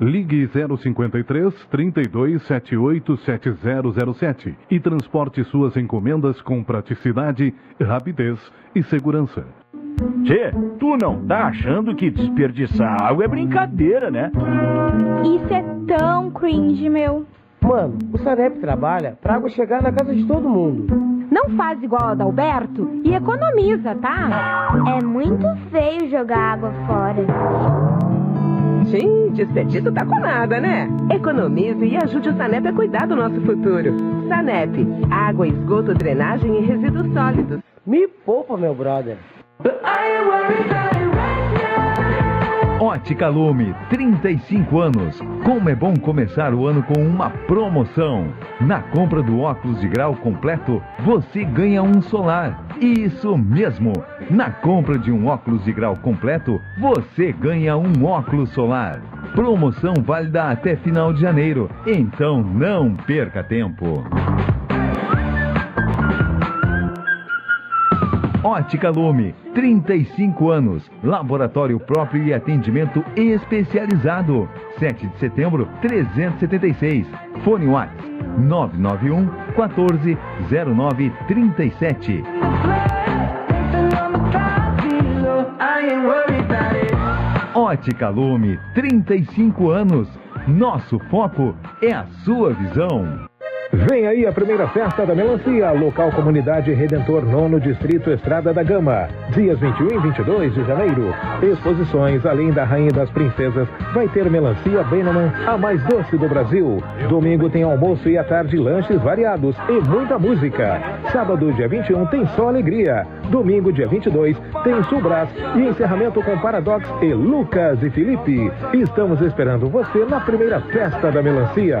Ligue 053 32 78 7007 e transporte suas encomendas com praticidade, rapidez e segurança. Tchê, tu não tá achando que desperdiçar água é brincadeira, né? Isso é tão cringe, meu. Mano, o Sanep trabalha pra água chegar na casa de todo mundo. Não faz igual a Adalberto e economiza, tá? É muito feio jogar água fora. Gente, desperdício tá com nada, né? Economize e ajude o Sanep a cuidar do nosso futuro. Sanep, água, esgoto, drenagem e resíduos sólidos. Me poupa, meu brother. Ótica Lume, 35 anos. Como é bom começar o ano com uma promoção. Na compra do óculos de grau completo, você ganha um solar. Isso mesmo! Na compra de um óculos de grau completo, você ganha um óculos solar. Promoção válida até final de janeiro. Então não perca tempo. Ótica Lume, 35 anos. Laboratório próprio e atendimento especializado. 7 de setembro, 376. Fone WhatsApp 991 14 09 37. Ótica Lume, 35 anos. Nosso foco é a sua visão. Vem aí a primeira festa da melancia, local comunidade Redentor Nono Distrito Estrada da Gama. Dias 21 e 22 de janeiro. Exposições além da Rainha das Princesas. Vai ter melancia Beneman, a mais doce do Brasil. Domingo tem almoço e à tarde lanches variados e muita música. Sábado, dia 21, tem só alegria. Domingo, dia 22, tem Subras e encerramento com Paradox e Lucas e Felipe. Estamos esperando você na primeira festa da melancia.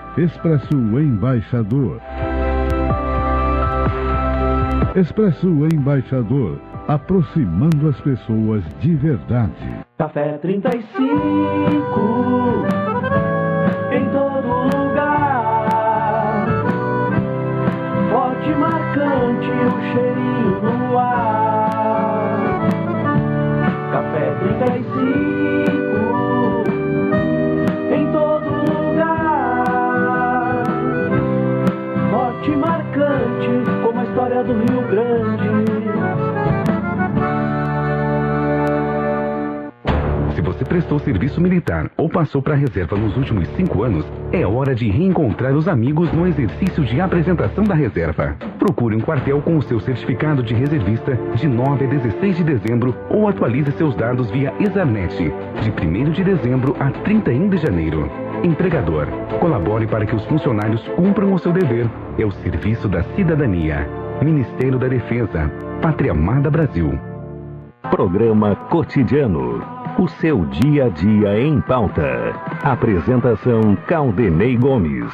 Expresso Embaixador. Expresso Embaixador, aproximando as pessoas de verdade. Café 35 em todo lugar. Forte marcante o cheirinho no ar. Marcante como a história do Rio Grande. Se você prestou serviço militar ou passou para a reserva nos últimos cinco anos, é hora de reencontrar os amigos no exercício de apresentação da reserva. Procure um quartel com o seu certificado de reservista de 9 a 16 de dezembro ou atualize seus dados via Exarnet, de 1 de dezembro a 31 de janeiro. Empregador, colabore para que os funcionários cumpram o seu dever. É o serviço da cidadania. Ministério da Defesa. Pátria Amada Brasil. Programa Cotidiano. O seu dia a dia em pauta. Apresentação Caldenei Gomes.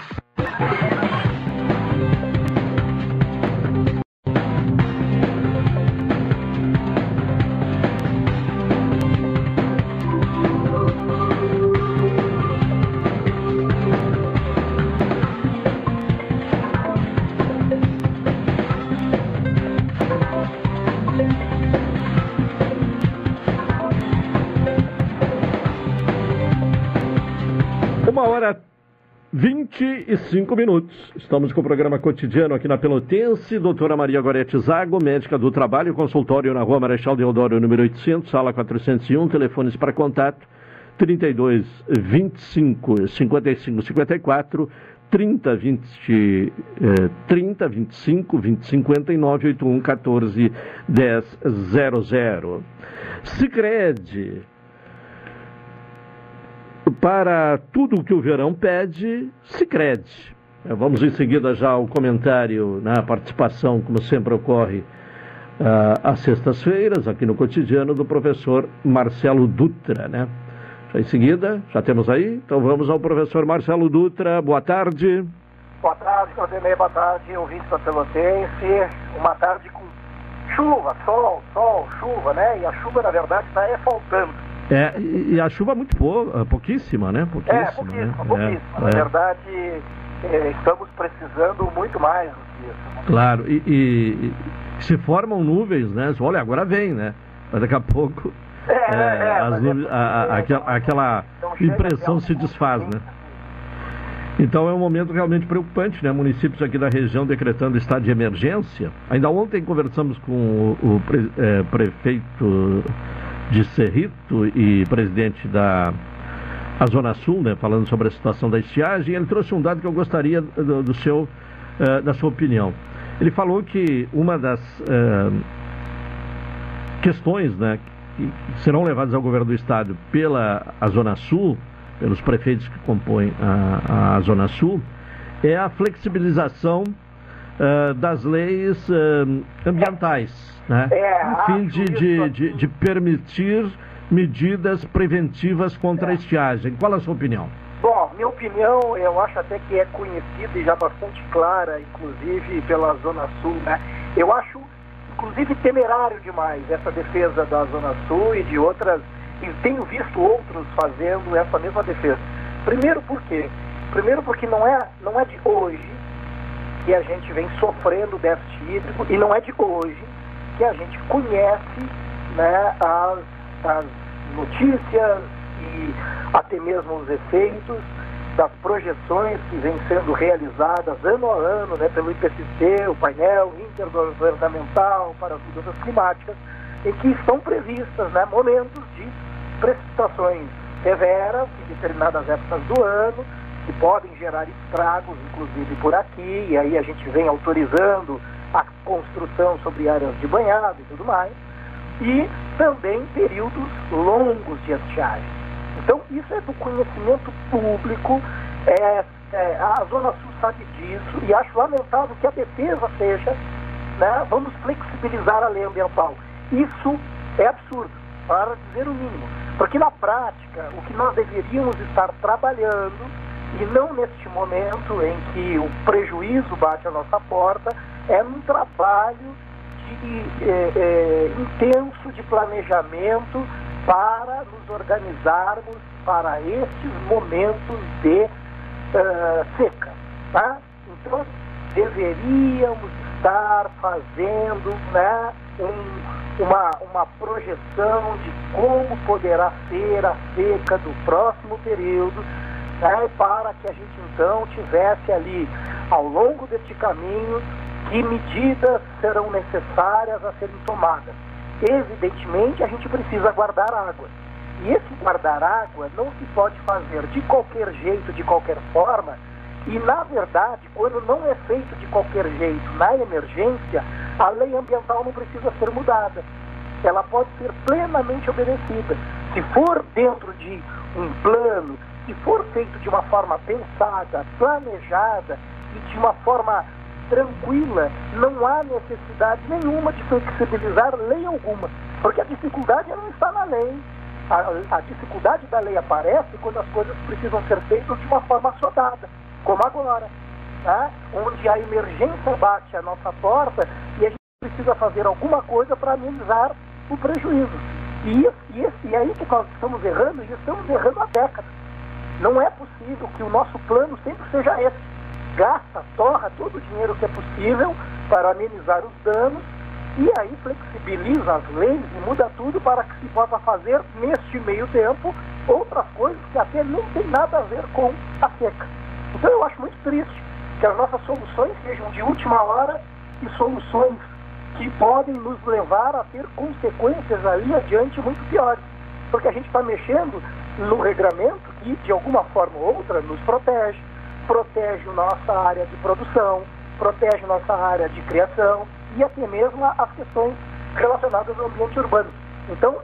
25 minutos. Estamos com o programa cotidiano aqui na Pelotense. Doutora Maria Gorete Zago, médica do trabalho, consultório na rua Marechal Deodoro, número 800, sala 401. Telefones para contato: 32 25 55 54. 30 20 eh, 30 25 20 59 81 14 10 00. Sicredi para tudo o que o verão pede, se crede. Eh, Vamos em seguida já ao comentário, na participação, como sempre ocorre, ah, às sextas-feiras, aqui no cotidiano, do professor Marcelo Dutra, né? Já em seguida, já temos aí? Então vamos ao professor Marcelo Dutra. Boa tarde. Boa tarde, Claudemir, boa tarde, ouvintes da Pelotense. Uma tarde com chuva, sol, sol, chuva, né? E a chuva, na verdade, está é faltando. É, e a chuva muito pou, pouquíssima, né? Pouquíssima, é, pouquíssima, né? pouquíssima. É, na é. verdade, eh, estamos precisando muito mais do que isso. Claro, e, e- e se formam nuvens, né? Olha, agora vem, né? Mas daqui a pouco É, é, é, as nuvens- a- a- aquela, aquela impressão se desfaz, né? Então é um momento realmente preocupante, né? Municípios aqui da região decretando estado de emergência. Ainda ontem conversamos com o, o pre- prefeito de Cerrito e presidente da a Zona Sul, né? Falando sobre a situação da estiagem. Ele trouxe um dado que eu gostaria do, do seu, eh, da sua opinião. Ele falou que uma das eh, questões, né? que serão levadas ao governo do estado pela a Zona Sul, pelos prefeitos que compõem a, a Zona Sul, é a flexibilização uh, das leis uh, ambientais, né? É, a fim de, de, de, de, permitir medidas preventivas contra é. a estiagem. Qual a sua opinião? Bom, minha opinião, eu acho até que é conhecida e já bastante clara, inclusive pela Zona Sul, né? Eu acho, inclusive, temerário demais essa defesa da Zona Sul e de outras, e tenho visto outros fazendo essa mesma defesa. Primeiro por quê? Primeiro porque não é, não é de hoje que a gente vem sofrendo déficit hídrico e não é de hoje que a gente conhece né, as, as notícias e até mesmo os efeitos das projeções que vêm sendo realizadas ano a ano né, pelo IPCC, o painel intergovernamental para as mudanças climáticas, em que estão previstas né, momentos de precipitações severas em determinadas épocas do ano, que podem gerar estragos, inclusive por aqui, e aí a gente vem autorizando a construção sobre áreas de banhado e tudo mais, e também períodos longos de estiagem. Então, isso é do conhecimento público, é, é, a Zona Sul sabe disso, e acho lamentável que a defesa seja, né, vamos flexibilizar a lei ambiental. Isso é absurdo, para dizer o mínimo. Porque na prática, o que nós deveríamos estar trabalhando e não neste momento em que o prejuízo bate à nossa porta, é um trabalho de, é, é, intenso de planejamento para nos organizarmos para estes momentos de uh, seca. Tá? Então, deveríamos estar fazendo né, um, uma, uma projeção de como poderá ser a seca do próximo período né, para que a gente então tivesse ali, ao longo deste caminho, que medidas serão necessárias a serem tomadas. Evidentemente, a gente precisa guardar água. E esse guardar água não se pode fazer de qualquer jeito, de qualquer forma. E, na verdade, quando não é feito de qualquer jeito na emergência, a lei ambiental não precisa ser mudada. Ela pode ser plenamente obedecida. Se for dentro de um plano, se for feito de uma forma pensada, planejada e de uma forma tranquila, não há necessidade nenhuma de flexibilizar lei alguma, porque a dificuldade não está na lei. A, a, dificuldade da lei aparece quando as coisas precisam ser feitas de uma forma assodada, como agora, tá? onde a emergência bate à nossa porta e a gente precisa fazer alguma coisa para amenizar o prejuízo. E, e, e é aí que nós estamos errando, e estamos errando há décadas. Não é possível que o nosso plano sempre seja esse. Gasta, torra todo o dinheiro que é possível para amenizar os danos e aí flexibiliza as leis e muda tudo para que se possa fazer, neste meio tempo, outras coisas que até não tem nada a ver com a seca. Então eu acho muito triste que as nossas soluções sejam de última hora e soluções que podem nos levar a ter consequências ali adiante muito piores. Porque a gente está mexendo no regramento que, de alguma forma ou outra, nos protege. Protege nossa área de produção, protege nossa área de criação e até mesmo as questões relacionadas ao ambiente urbano. Então,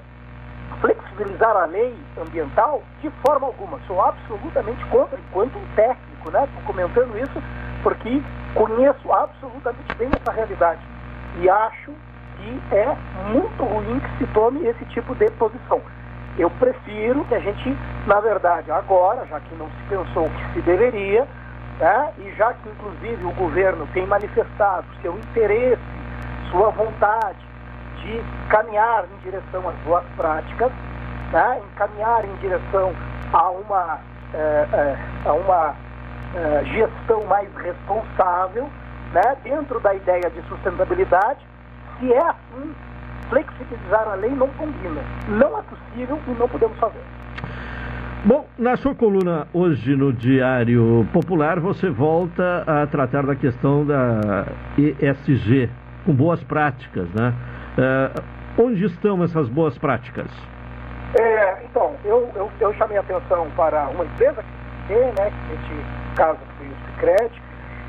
flexibilizar a lei ambiental de forma alguma. Sou absolutamente contra, enquanto um técnico, né? Estou comentando isso porque conheço absolutamente bem essa realidade. E acho que é muito ruim que se tome esse tipo de posição. Eu prefiro que a gente, na verdade, agora, já que não se pensou o que se deveria, né, e já que inclusive o governo tem manifestado seu interesse, sua vontade de caminhar em direção às boas práticas, né, encaminhar em direção a uma, é, é, a uma é, gestão mais responsável, né, dentro da ideia de sustentabilidade, se é assim flexibilizar a lei não combina. Não é possível e não podemos fazer. Bom, na sua coluna hoje no Diário Popular, você volta a tratar da questão da ESG, com boas práticas, né? Uh, onde estão essas boas práticas? É, então, eu, eu, eu, chamei a atenção para uma empresa que tem, né, que neste caso foi o Cicred,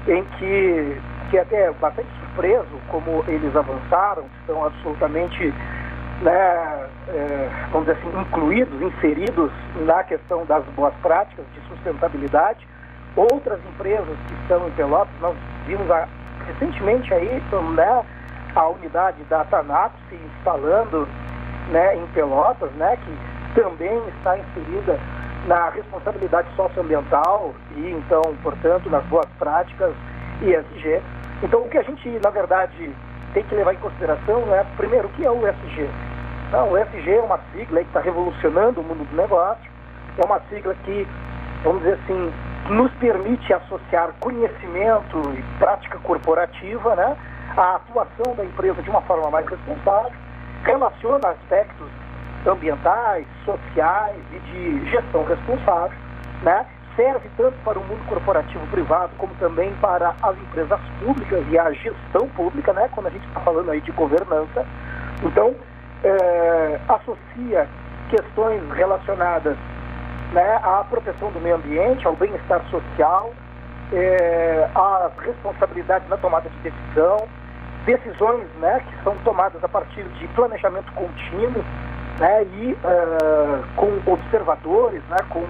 em que, que é até bastante surpreso como eles avançaram, estão absolutamente, né, é, vamos dizer assim, incluídos, inseridos na questão das boas práticas de sustentabilidade. Outras empresas que estão em Pelotas, nós vimos a recentemente aí, né, a unidade da Tanato se instalando né, em Pelotas, né, que também está inserida na responsabilidade socioambiental e então, portanto, nas boas práticas ESG. Então, o que a gente, na verdade, tem que levar em consideração é, primeiro, o que é o ESG? Não, o ESG é uma sigla que está revolucionando o mundo do negócio, é uma sigla que, vamos dizer assim, nos permite associar conhecimento e prática corporativa né, à atuação da empresa de uma forma mais responsável, relaciona aspectos ambientais, sociais e de gestão responsável, né? Serve tanto para o mundo corporativo privado como também para as empresas públicas e a gestão pública, né? quando a gente está falando aí de governança. Então, é, associa questões relacionadas né, à proteção do meio ambiente, ao bem-estar social, é, à responsabilidade na tomada de decisão, decisões né, que são tomadas a partir de planejamento contínuo né, e uh, com observadores, né, com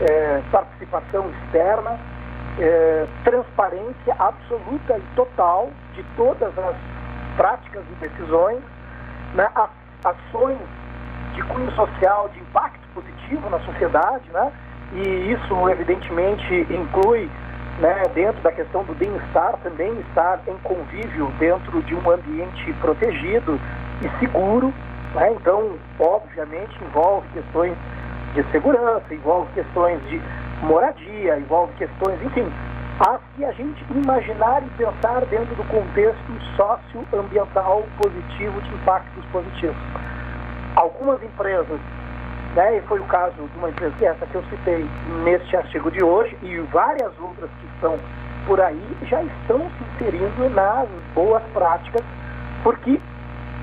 uh, participação externa, uh, transparência absoluta e total de todas as práticas e decisões, né, ações de cunho social, de impacto positivo na sociedade, né, e isso evidentemente inclui né, dentro da questão do bem-estar, também estar em convívio dentro de um ambiente protegido e seguro. Né? Então, obviamente, envolve questões de segurança, envolve questões de moradia, envolve questões, enfim, a se a gente imaginar e pensar dentro do contexto socioambiental positivo de impactos positivos. Algumas empresas né? E foi o caso de uma empresa que essa que eu citei neste artigo de hoje e várias outras que estão por aí já estão se inserindo nas boas práticas, porque,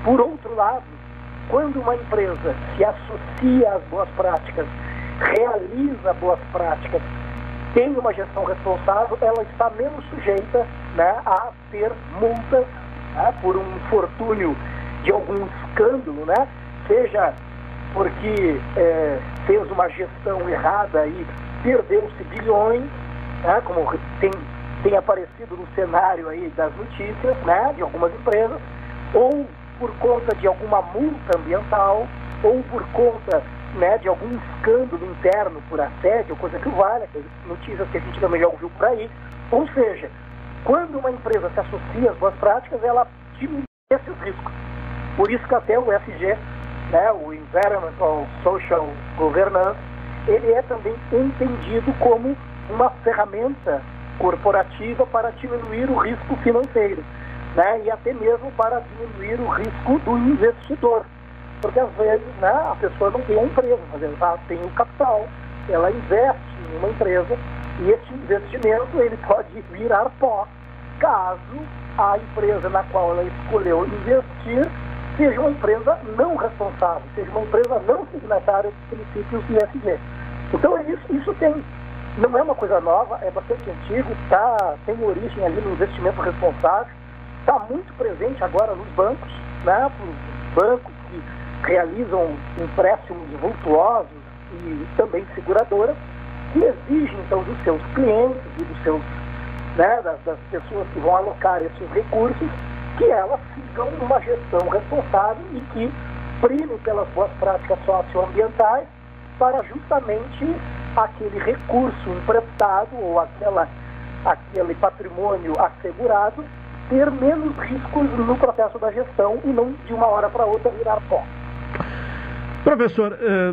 por outro lado, quando uma empresa se associa às boas práticas, realiza boas práticas, tem uma gestão responsável, ela está menos sujeita né, a ter multas né, por um infortúnio de algum escândalo, né, seja porque é, fez uma gestão errada e perdeu-se bilhões, né, como tem, tem aparecido no cenário aí das notícias né, de algumas empresas, ou por conta de alguma multa ambiental, ou por conta né, de algum escândalo interno por assédio, coisa que vale, notícias que a gente também já ouviu por aí. Ou seja, quando uma empresa se associa às boas práticas, ela diminui esses riscos. Por isso que até o SG né, o Environmental Social Governance, ele é também entendido como uma ferramenta corporativa para diminuir o risco financeiro, né, e até mesmo para diminuir o risco do investidor. Porque às vezes né, a pessoa não tem a empresa, mas ela tem o capital, ela investe em uma empresa e esse investimento ele pode virar pó caso a empresa na qual ela escolheu investir seja uma empresa não responsável, seja uma empresa não signatária dos princípios do ISG. Então isso, isso tem, não é uma coisa nova, é bastante antigo, tá, tem origem ali no investimento responsável, está muito presente agora nos bancos, né, os bancos que realizam empréstimos vultuosos e também seguradoras, que exigem então dos seus clientes e dos seus, né, das, das pessoas que vão alocar esses recursos que elas ficam numa gestão responsável e que prime pelas boas práticas socioambientais para justamente aquele recurso emprestado ou aquela, aquele patrimônio assegurado ter menos riscos no processo da gestão e não de uma hora para outra virar pó. Professor, eh,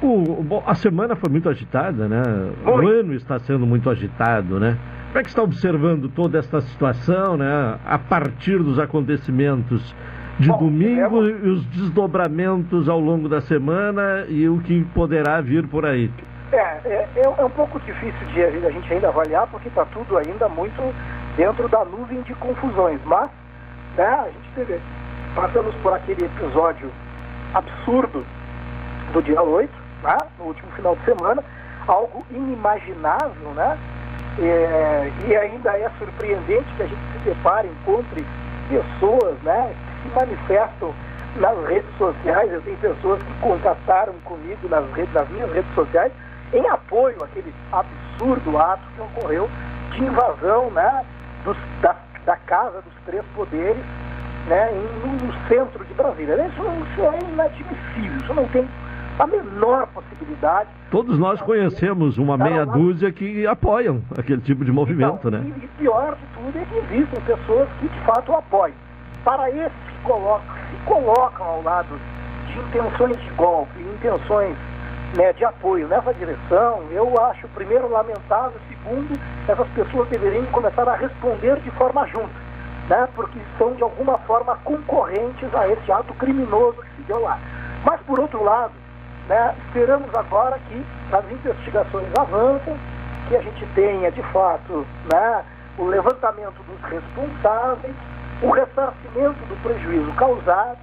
o, a semana foi muito agitada, né? O ano está sendo muito agitado, né? Como é que está observando toda esta situação, né? A partir dos acontecimentos de Bom, domingo é... e os desdobramentos ao longo da semana e o que poderá vir por aí. É, é, é, é um pouco difícil de a gente ainda avaliar porque está tudo ainda muito dentro da nuvem de confusões. Mas né, a gente teve, passamos por aquele episódio absurdo do dia 8, né, no último final de semana, algo inimaginável, né? É, e ainda é surpreendente que a gente se depare, encontre pessoas né, que se manifestam nas redes sociais. Eu tenho pessoas que contataram comigo nas, redes, nas minhas redes sociais em apoio àquele absurdo ato que ocorreu de invasão né, dos, das da Casa dos Três Poderes né, em, no centro de Brasília. Isso, isso é inadmissível, isso não tem a menor possibilidade. Todos nós conhecemos uma meia dúzia que apoiam aquele tipo de movimento, então, né? E, e pior de tudo é que existem pessoas que de fato o apoiam. Para esses que colocam, se colocam ao lado de intenções de golpe, intenções né, de apoio nessa direção, eu acho, primeiro, lamentável, segundo, essas pessoas deveriam começar a responder de forma junta, né, porque são de alguma forma concorrentes a esse ato criminoso que se deu lá. Mas, por outro lado, né, esperamos agora que as investigações avancem, que a gente tenha, de fato, né, o levantamento dos responsáveis, o ressarcimento do prejuízo causado,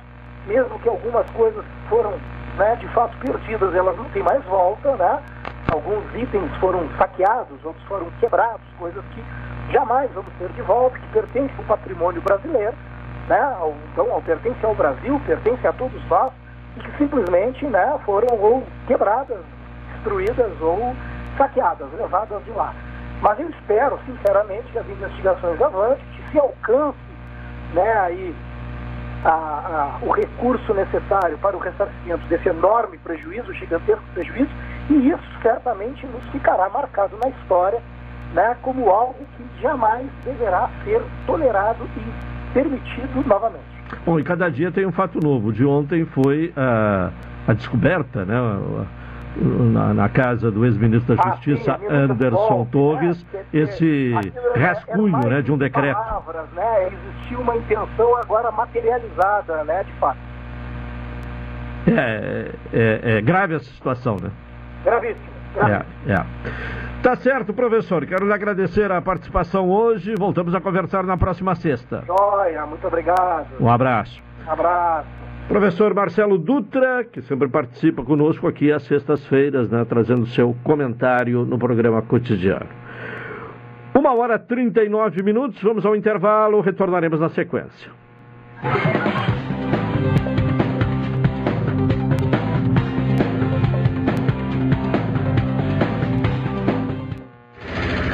mesmo que algumas coisas foram né, de fato perdidas, elas não têm mais volta, né? Alguns itens foram saqueados, outros foram quebrados, coisas que jamais vamos ter de volta, que pertencem ao patrimônio brasileiro, né? Então, pertence ao Brasil, pertence a todos nós, e que simplesmente né, foram ou quebradas, destruídas ou saqueadas, levadas de lá. Mas eu espero, sinceramente, que as investigações avancem, que se alcance né, aí a, a, o recurso necessário para o ressarcimento desse enorme prejuízo, gigantesco prejuízo, e isso certamente nos ficará marcado na história né, como algo que jamais deverá ser tolerado e permitido novamente. Bom, e cada dia tem um fato novo. De ontem foi a, a descoberta, né? Na, na, casa do ex-ministro da Justiça, ah, sim, Anderson Torres, né? esse rascunho é, é né, de um decreto. Palavras, né? Existiu uma intenção agora materializada, né, de fato. É, é, é grave essa situação, né? Gravíssimo. gravíssimo. É, é. Tá certo, professor. Quero lhe agradecer a participação hoje. Voltamos a conversar na próxima sexta. Joia, muito obrigado. Um abraço. Um abraço. Professor Marcelo Dutra, que sempre participa conosco aqui às sextas-feiras, né, trazendo seu comentário no programa cotidiano. Uma hora e 39 minutos, vamos ao intervalo, retornaremos na sequência.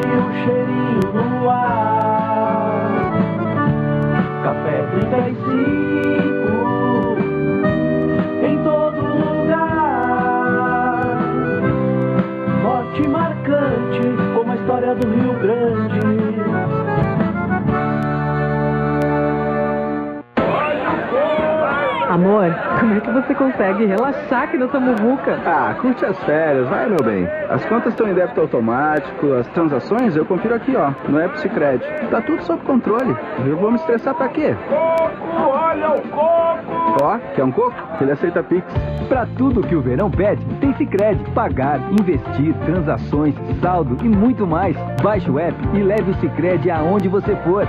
o cheirinho no ar. Café 35 em todo lugar. Forte marcante como a história do Rio Grande. Amor, como é que você consegue relaxar aqui nessa muvuca? Ah, curte as férias, vai, meu bem. As contas estão em débito automático, as transações eu confiro aqui, ó, no App Cicred. Tá tudo sob controle. Eu vou me estressar pra quê? Coco, olha o coco! Ó, quer um coco? Ele aceita Pix. Pra tudo que o verão pede, tem Cicred. Pagar, investir, transações, saldo e muito mais. Baixe o app e leve o Cicred aonde você for.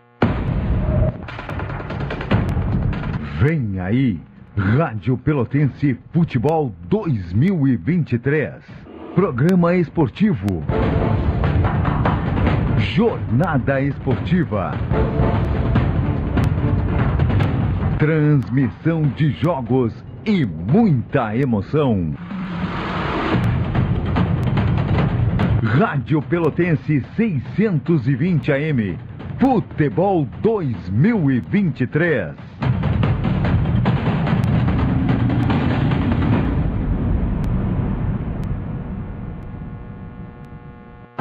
Vem aí, Rádio Pelotense Futebol 2023. Programa esportivo. Jornada esportiva. Transmissão de jogos e muita emoção. Rádio Pelotense 620 AM. Futebol 2023.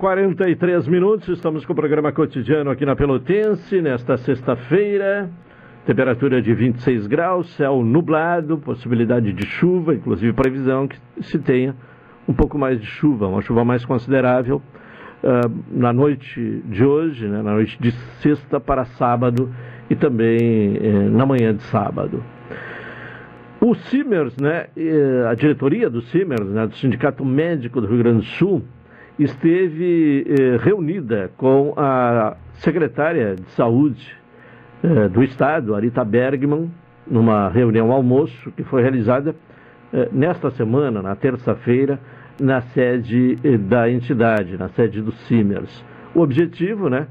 43 minutos, estamos com o programa cotidiano aqui na Pelotense, nesta sexta-feira. Temperatura de 26 graus, céu nublado, possibilidade de chuva, inclusive previsão que se tenha um pouco mais de chuva, uma chuva mais considerável uh, na noite de hoje, né, na noite de sexta para sábado e também eh, na manhã de sábado. O Simers, né, a diretoria do Simers, né, do Sindicato Médico do Rio Grande do Sul, esteve eh, reunida com a secretária de Saúde eh, do Estado, Arita Bergman, numa reunião almoço que foi realizada eh, nesta semana, na terça-feira, na sede da entidade, na sede do Simers. O objetivo né,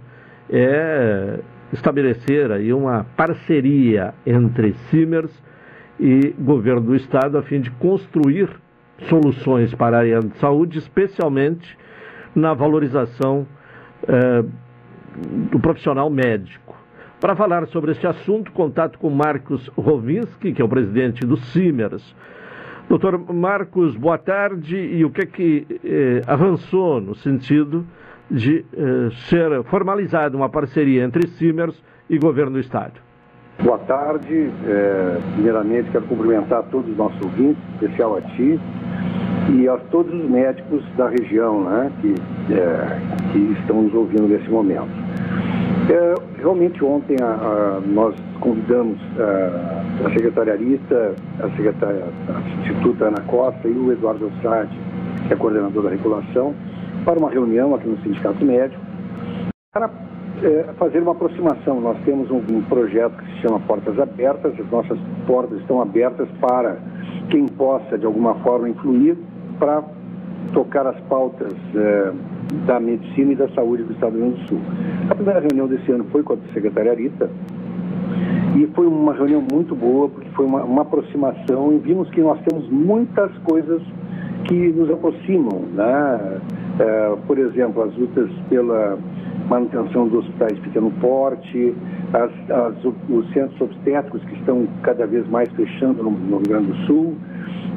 é estabelecer aí uma parceria entre Simers e governo do Estado a fim de construir soluções para a área de saúde, especialmente na valorização eh, do profissional médico. Para falar sobre este assunto, contato com Marcos Rovinski, que é o presidente do CIMERS. Doutor Marcos, boa tarde. E o que é que eh, avançou no sentido de eh, ser formalizada uma parceria entre CIMERS e governo do Estado? Boa tarde. É, primeiramente, quero cumprimentar todos os nossos ouvintes, especial a ti, e a todos os médicos da região né, que, é, que estão nos ouvindo nesse momento. É, realmente ontem a, a, nós convidamos a, a secretarialista, a secretária a substituta Ana Costa e o Eduardo Ossade, que é coordenador da regulação, para uma reunião aqui no Sindicato Médico para é, fazer uma aproximação. Nós temos um, um projeto que se chama Portas Abertas, as nossas portas estão abertas para quem possa de alguma forma influir para tocar as pautas eh, da medicina e da saúde do Estado do Rio Grande do Sul. A primeira reunião desse ano foi com a secretária Arita e foi uma reunião muito boa, porque foi uma, uma aproximação e vimos que nós temos muitas coisas que nos aproximam, né? Eh, por exemplo, as lutas pela manutenção dos hospitais de pequeno porte, as, as, os centros obstétricos que estão cada vez mais fechando no, no Rio Grande do Sul,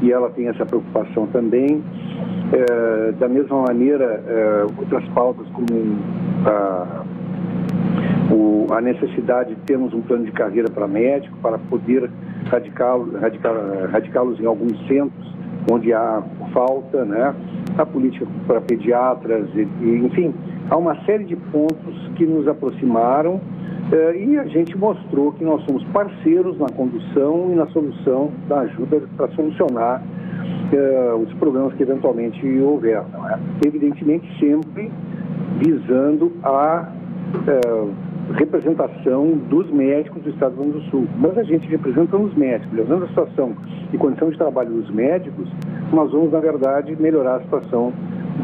e ela tem essa preocupação também. É, da mesma maneira, é, outras pautas como a, o, a, necessidade de termos um plano de carreira para médico, para poder radicá-los radical, radicá em alguns centros onde há falta, né? a política para pediatras, e, e, enfim, há uma série de pontos que nos aproximaram é, e a gente mostrou que nós somos parceiros na condução e na solução da ajuda para solucionar é, os problemas que eventualmente houver. É? Evidentemente, sempre visando a é, representação dos médicos do Estado do Rio Grande do Sul. Mas a gente representando os médicos, levando a situação e condição de trabalho dos médicos, nós vamos, na verdade, melhorar a situação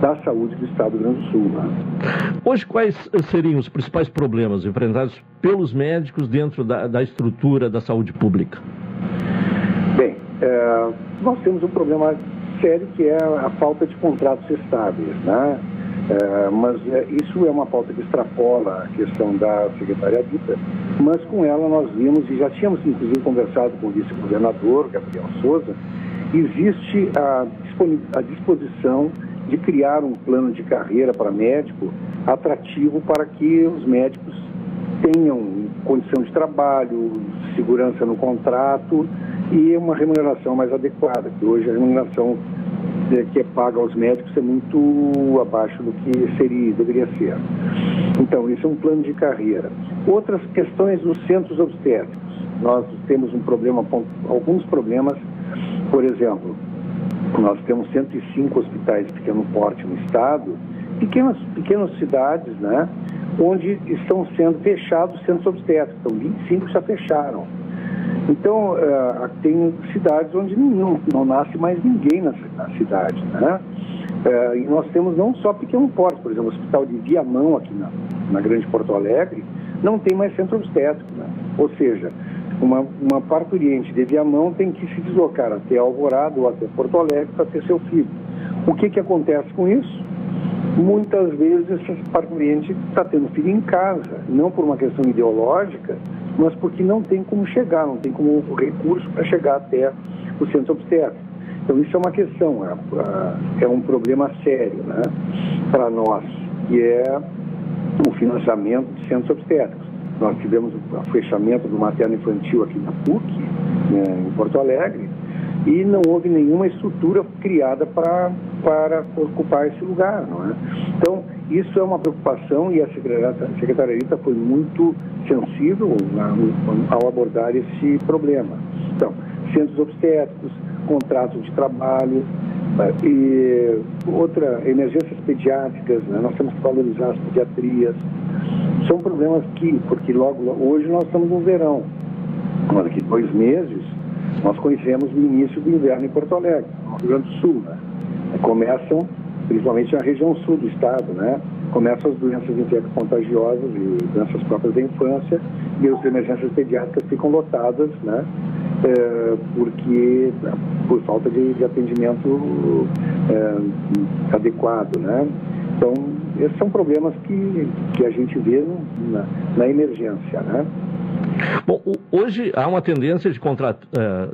da saúde do Estado do Rio Grande do Sul. Né? Hoje, quais seriam os principais problemas enfrentados pelos médicos dentro da, da estrutura da saúde pública? Bem, é, nós temos um problema sério que é a falta de contratos estáveis, né? É, mas é, isso é uma pauta que extrapola a questão da Secretaria Dita, mas com ela nós vimos, e já tínhamos inclusive conversado com o vice-governador, Gabriel Souza, existe a, a disposição de criar um plano de carreira para médico atrativo para que os médicos tenham condição de trabalho, segurança no contrato e uma remuneração mais adequada, que hoje a remuneração que é paga aos médicos é muito abaixo do que seria, deveria ser. Então, isso é um plano de carreira. Outras questões dos centros obstétricos. Nós temos um problema, alguns problemas, por exemplo, nós temos 105 hospitais de pequeno porte no estado, pequenas, pequenas cidades, né, onde estão sendo fechados centros obstétricos. Então, 25 já fecharam. Então, uh, tem cidades onde não, nasce mais ninguém na, na cidade, né? Uh, e nós temos não só pequeno porte, por exemplo, o Hospital de Viamão, aqui na, na Grande Porto Alegre, não tem mais centro obstétrico, né? Ou seja, uma, uma parturiente de Viamão tem que se deslocar até Alvorada ou até Porto Alegre para ter seu filho. O que, que acontece com isso? Muitas vezes essa parturiente está tendo filho em casa, não por uma questão ideológica, mas porque não tem como chegar, não tem como recurso para chegar até o centro obstétrico. Então isso é uma questão, é, é um problema sério né, para nós, que é o financiamento de centros obstétricos. Nós tivemos o fechamento do materno infantil aqui na PUC, né, em Porto Alegre, e não houve nenhuma estrutura criada para, para ocupar esse lugar, não é? Então, isso é uma preocupação e a Secretaria foi muito sensível ao abordar esse problema. Então, centros obstétricos, contratos de trabalho, e outra, emergências pediátricas, né? nós temos que valorizar as pediatrias. São problemas que, porque logo, hoje nós estamos no verão, mas daqui dois meses nós conhecemos o início do inverno em Porto Alegre, no Rio Grande do Sul. Né? Começam, principalmente na região sul do estado, né? começam as doenças infecto-contagiosas e doenças próprias da infância e as emergências pediátricas ficam lotadas, né? É, porque por falta de, de atendimento é, adequado, né? Então, esses são problemas que, que a gente vê na, na emergência, né? Bom, hoje há uma tendência de contrato, é,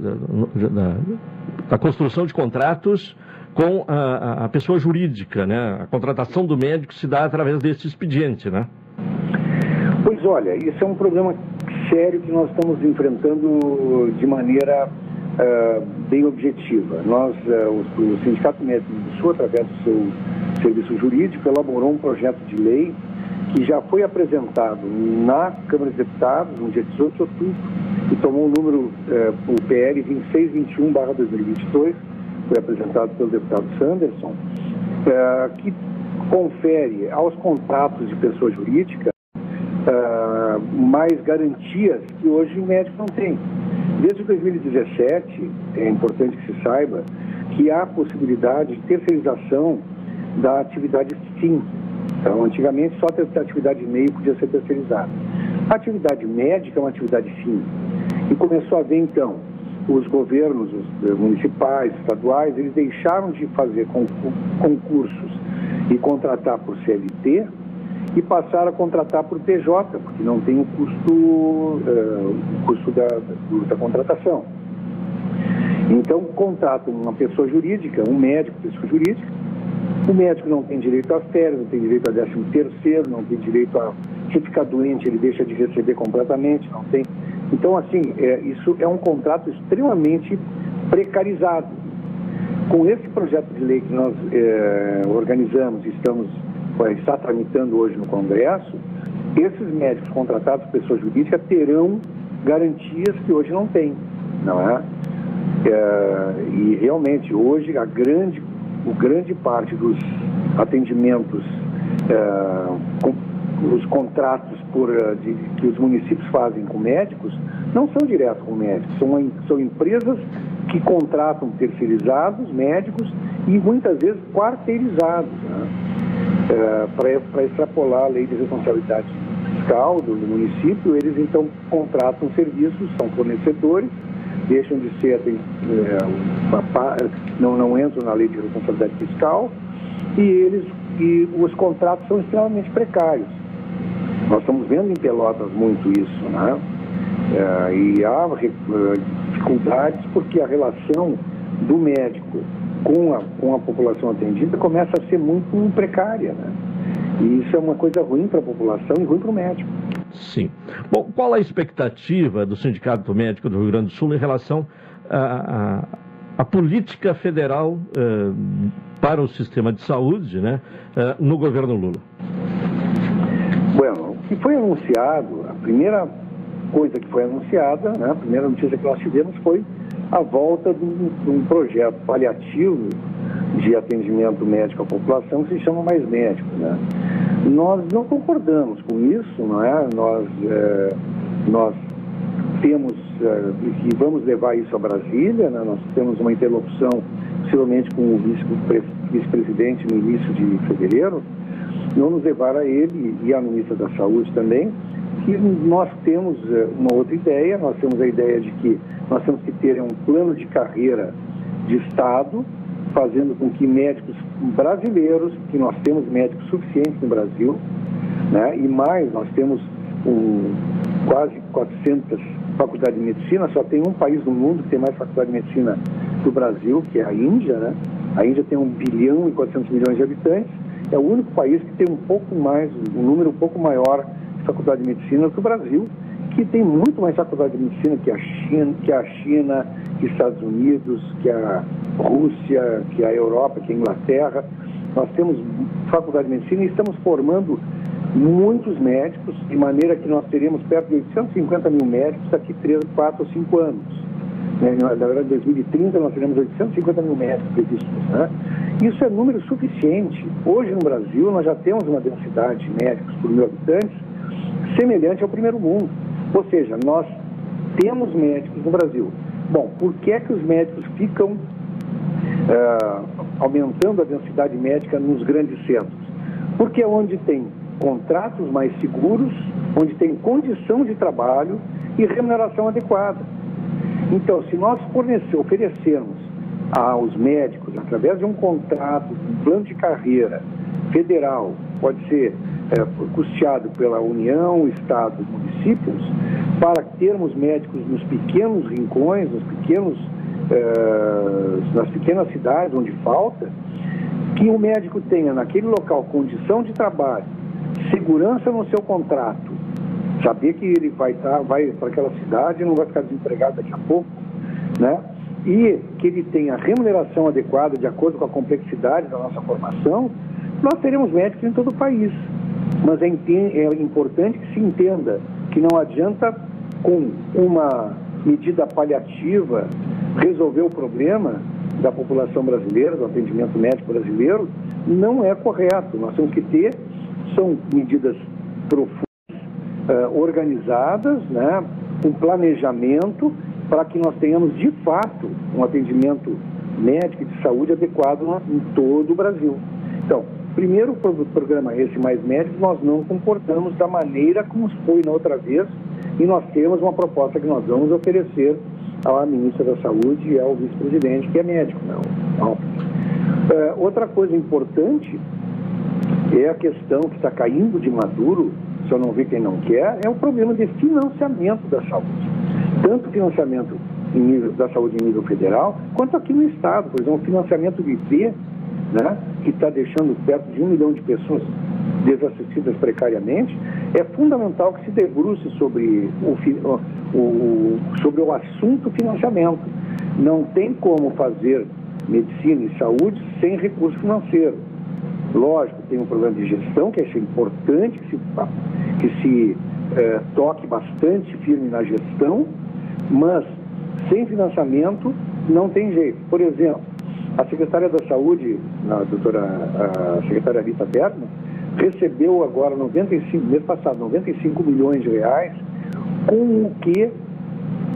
da construção de contratos com a, a, pessoa jurídica, né? A contratação do médico se dá através desse expediente, né? Pois olha, isso é um problema sério que nós estamos enfrentando de maneira uh, bem objetiva. Nós, uh, o, o Sindicato Médico do Sul, através do seu serviço jurídico, elaborou um projeto de lei que já foi apresentado na Câmara dos Deputados no dia 18 de outubro e tomou o número, uh, o PL 2621-2022, foi apresentado pelo deputado Sanderson, uh, que confere aos contratos de pessoa jurídica uh, mais garantias que hoje o médico não tem. Desde 2017, é importante que se saiba que há possibilidade de terceirização da atividade FIM. Então, antigamente, só a atividade de meio podia ser terceirizada. A atividade médica é uma atividade FIM. E começou a ver, então, os governos os eh, municipais, estaduais, eles deixaram de fazer concursos e contratar por CLT e passaram a contratar por PJ, porque não tem o custo, uh, o custo da, da contratação. Então, contratam uma pessoa jurídica, um médico, pessoa jurídica, o médico não tem direito a férias, não tem direito a décimo terceiro, não tem direito a... Se ficar doente, ele deixa de receber completamente, não tem... Então, assim, é, isso é um contrato extremamente precarizado. Com esse projeto de lei que nós é, organizamos e estamos está tramitando hoje no Congresso, esses médicos contratados pessoa jurídica terão garantias que hoje não tem, não é? é e realmente hoje a grande, o grande parte dos atendimentos, é, com, os contratos por, é, de, que os municípios fazem com médicos não são diretos com médicos, são, são empresas que contratam terceirizados médicos e muitas vezes quarteirizados. Né? é, para extrapolar a lei de responsabilidade fiscal do, do, município, eles então contratam serviços, são fornecedores, deixam de ser, é, uma, não, não entram na lei de responsabilidade fiscal e eles e os contratos são extremamente precários. Nós estamos vendo em Pelotas muito isso, né? É, e há é, dificuldades porque a relação do médico com a, com a população atendida começa a ser muito precária, né? E isso é uma coisa ruim para a população e ruim para o médico. Sim. Bom, qual a expectativa do Sindicato Médico do Rio Grande do Sul em relação à, política federal uh, para o sistema de saúde né, uh, no governo Lula? que foi anunciado, a primeira coisa que foi anunciada, né, a primeira notícia que nós tivemos foi a volta de um, de um projeto paliativo de atendimento médico à população que se chama Mais Médico. Né? Nós não concordamos com isso, não é? Nós, é, nós temos é, e vamos levar isso a Brasília, né? nós temos uma interlocução possivelmente com o vice-presidente no início de fevereiro, vamos levar a ele e à ministra da Saúde também, que nós temos é, uma outra ideia, nós temos a ideia de que nós temos que ter um plano de carreira de Estado, fazendo com que médicos brasileiros, que nós temos médicos suficientes no Brasil, né, e mais, nós temos um, quase 400 faculdades de medicina, só tem um país no mundo que tem mais faculdade de medicina do Brasil, que é a Índia, né? A Índia tem 1 bilhão e 400 milhões de habitantes, é o único país que tem um pouco mais, um número um pouco maior de faculdade de medicina do que o Brasil, que tem muito mais faculdade de medicina que a China, que a China, que Estados Unidos, que a Rússia, que a Europa, que a Inglaterra. Nós temos faculdade de medicina e estamos formando muitos médicos, de maneira que nós teríamos perto de 850 mil médicos daqui 3, 4 ou 5 anos. Né? Na verdade, em 2030 nós teremos 850 mil médicos previstos. Né? Isso é número suficiente. Hoje no Brasil nós já temos uma densidade de médicos por mil habitantes semelhante ao primeiro mundo. Ou seja, nós temos médicos no Brasil. Bom, por que é que os médicos ficam uh, aumentando a densidade médica nos grandes centros? Porque é onde tem contratos mais seguros, onde tem condição de trabalho e remuneração adequada. Então, se nós fornecer, oferecermos aos médicos, através de um contrato, um plano de carreira federal, pode ser é, custeado pela União, Estado municípios, para termos médicos nos pequenos rincões, nos pequenos, é, nas pequenas cidades onde falta, que o médico tenha naquele local condição de trabalho, segurança no seu contrato, saber que ele vai estar, vai para aquela cidade e não vai ficar desempregado daqui a pouco, né? E que ele tenha remuneração adequada de acordo com a complexidade da nossa formação, nós teremos médicos em todo o país. Mas é, é importante que se entenda que não adianta, com uma medida paliativa, resolver o problema da população brasileira, do atendimento médico brasileiro, não é correto. Nós temos que ter, são medidas profundas, uh, organizadas, né, um planejamento para que nós tenhamos de fato um atendimento médico e de saúde adequado em todo o Brasil. Então, Primeiro programa esse mais médicos, nós não comportamos da maneira como foi na outra vez e nós temos uma proposta que nós vamos oferecer à ministra da Saúde e ao vice-presidente, que é médico. Não, não. É, outra coisa importante é a questão que está caindo de maduro, se eu não ver quem não quer, é o problema de financiamento da saúde. Tanto financiamento nível, da saúde em nível federal, quanto aqui no Estado. Por exemplo, financiamento de né, que está deixando perto de um milhão de pessoas desassistidas precariamente, é fundamental que se debruce sobre o, o, sobre o assunto financiamento. Não tem como fazer medicina e saúde sem recurso financeiro. Lógico, tem um problema de gestão, que é importante que se, que se é, toque bastante firme na gestão, mas sem financiamento não tem jeito. Por exemplo, a secretária da Saúde, a doutora a secretária Rita Bergman, recebeu agora 95, mês passado, 95 milhões de reais, com o que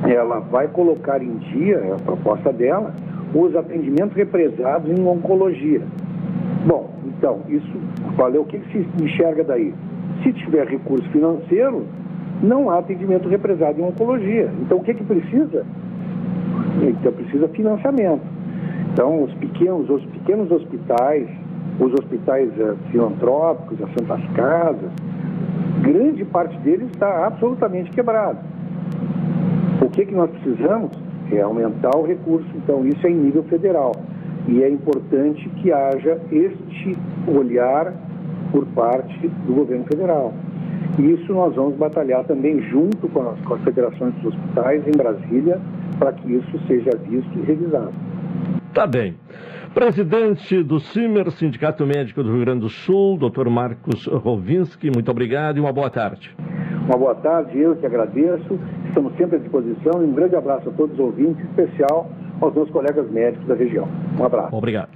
ela vai colocar em dia, é a proposta dela, os atendimentos represados em oncologia. Bom, então, isso, valeu, o que se enxerga daí? Se tiver recurso financeiro, não há atendimento represado em oncologia. Então, o que, que precisa? Então, precisa financiamento. Então, os pequenos, os pequenos hospitais, os hospitais uh, filantrópicos, as Santas Casas, grande parte deles está absolutamente quebrado. O que, que nós precisamos é aumentar o recurso. Então, isso é em nível federal. E é importante que haja este olhar por parte do governo federal. E isso nós vamos batalhar também junto com as, com as federações dos hospitais em Brasília, para que isso seja visto e revisado. Tá bem. Presidente do CIMER, Sindicato Médico do Rio Grande do Sul, Dr. Marcos Rovinski, muito obrigado e uma boa tarde. Uma boa tarde, eu que agradeço. Estamos sempre à disposição e um grande abraço a todos os ouvintes, em especial aos meus colegas médicos da região. Um abraço. Obrigado.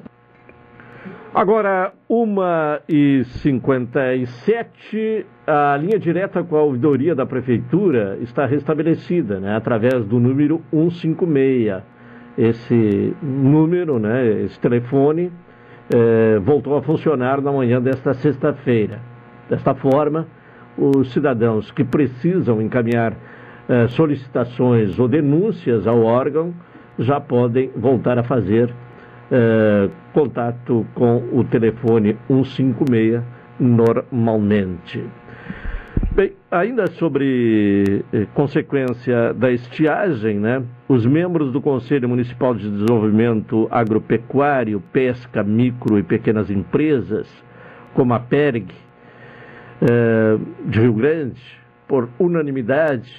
Agora, 1h57, a linha direta com a ouvidoria da Prefeitura está restabelecida, né, através do número 156. Esse número, né, esse telefone, eh, voltou a funcionar na manhã desta sexta-feira. Desta forma, os cidadãos que precisam encaminhar eh, solicitações ou denúncias ao órgão já podem voltar a fazer eh, contato com o telefone 156 normalmente. Bem, ainda sobre eh, consequência da estiagem, né? Os membros do Conselho Municipal de Desenvolvimento Agropecuário, Pesca, Micro e Pequenas Empresas, como a PERG, eh, de Rio Grande, por unanimidade,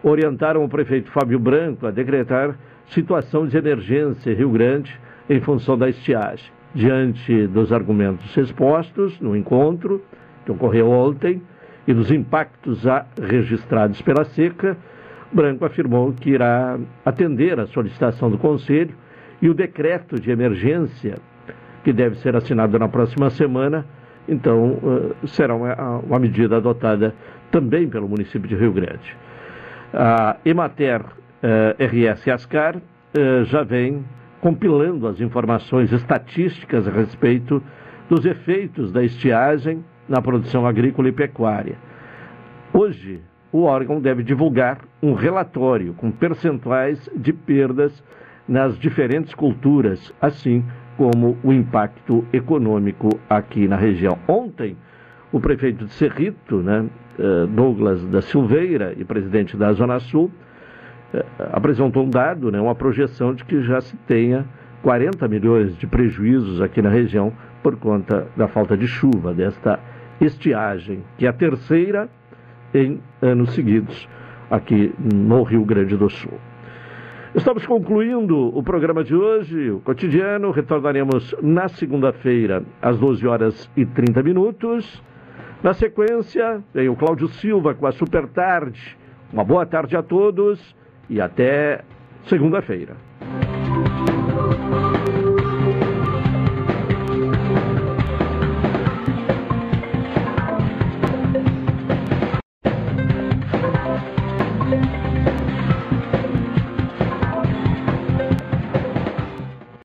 orientaram o prefeito Fábio Branco a decretar situação de emergência em Rio Grande em função da estiagem. Diante dos argumentos expostos no encontro que ocorreu ontem e dos impactos registrados pela seca, Branco afirmou que irá atender a solicitação do Conselho e o decreto de emergência, que deve ser assinado na próxima semana, então será uma, uma medida adotada também pelo município de Rio Grande. A Emater RS Ascar já vem compilando as informações estatísticas a respeito dos efeitos da estiagem na produção agrícola e pecuária. Hoje, o órgão deve divulgar um relatório com percentuais de perdas nas diferentes culturas, assim como o impacto econômico aqui na região. Ontem, o prefeito de Cerrito, né, Douglas da Silveira e presidente da Zona Sul, apresentou um dado, né, uma projeção de que já se tenha 40 milhões de prejuízos aqui na região por conta da falta de chuva, desta estiagem, que é a terceira em anos seguidos aqui no Rio Grande do Sul. Estamos concluindo o programa de hoje, o cotidiano. Retornaremos na segunda-feira, às 12 horas e 30 minutos. Na sequência, vem o Cláudio Silva com a Super Tarde. Uma boa tarde a todos e até segunda-feira.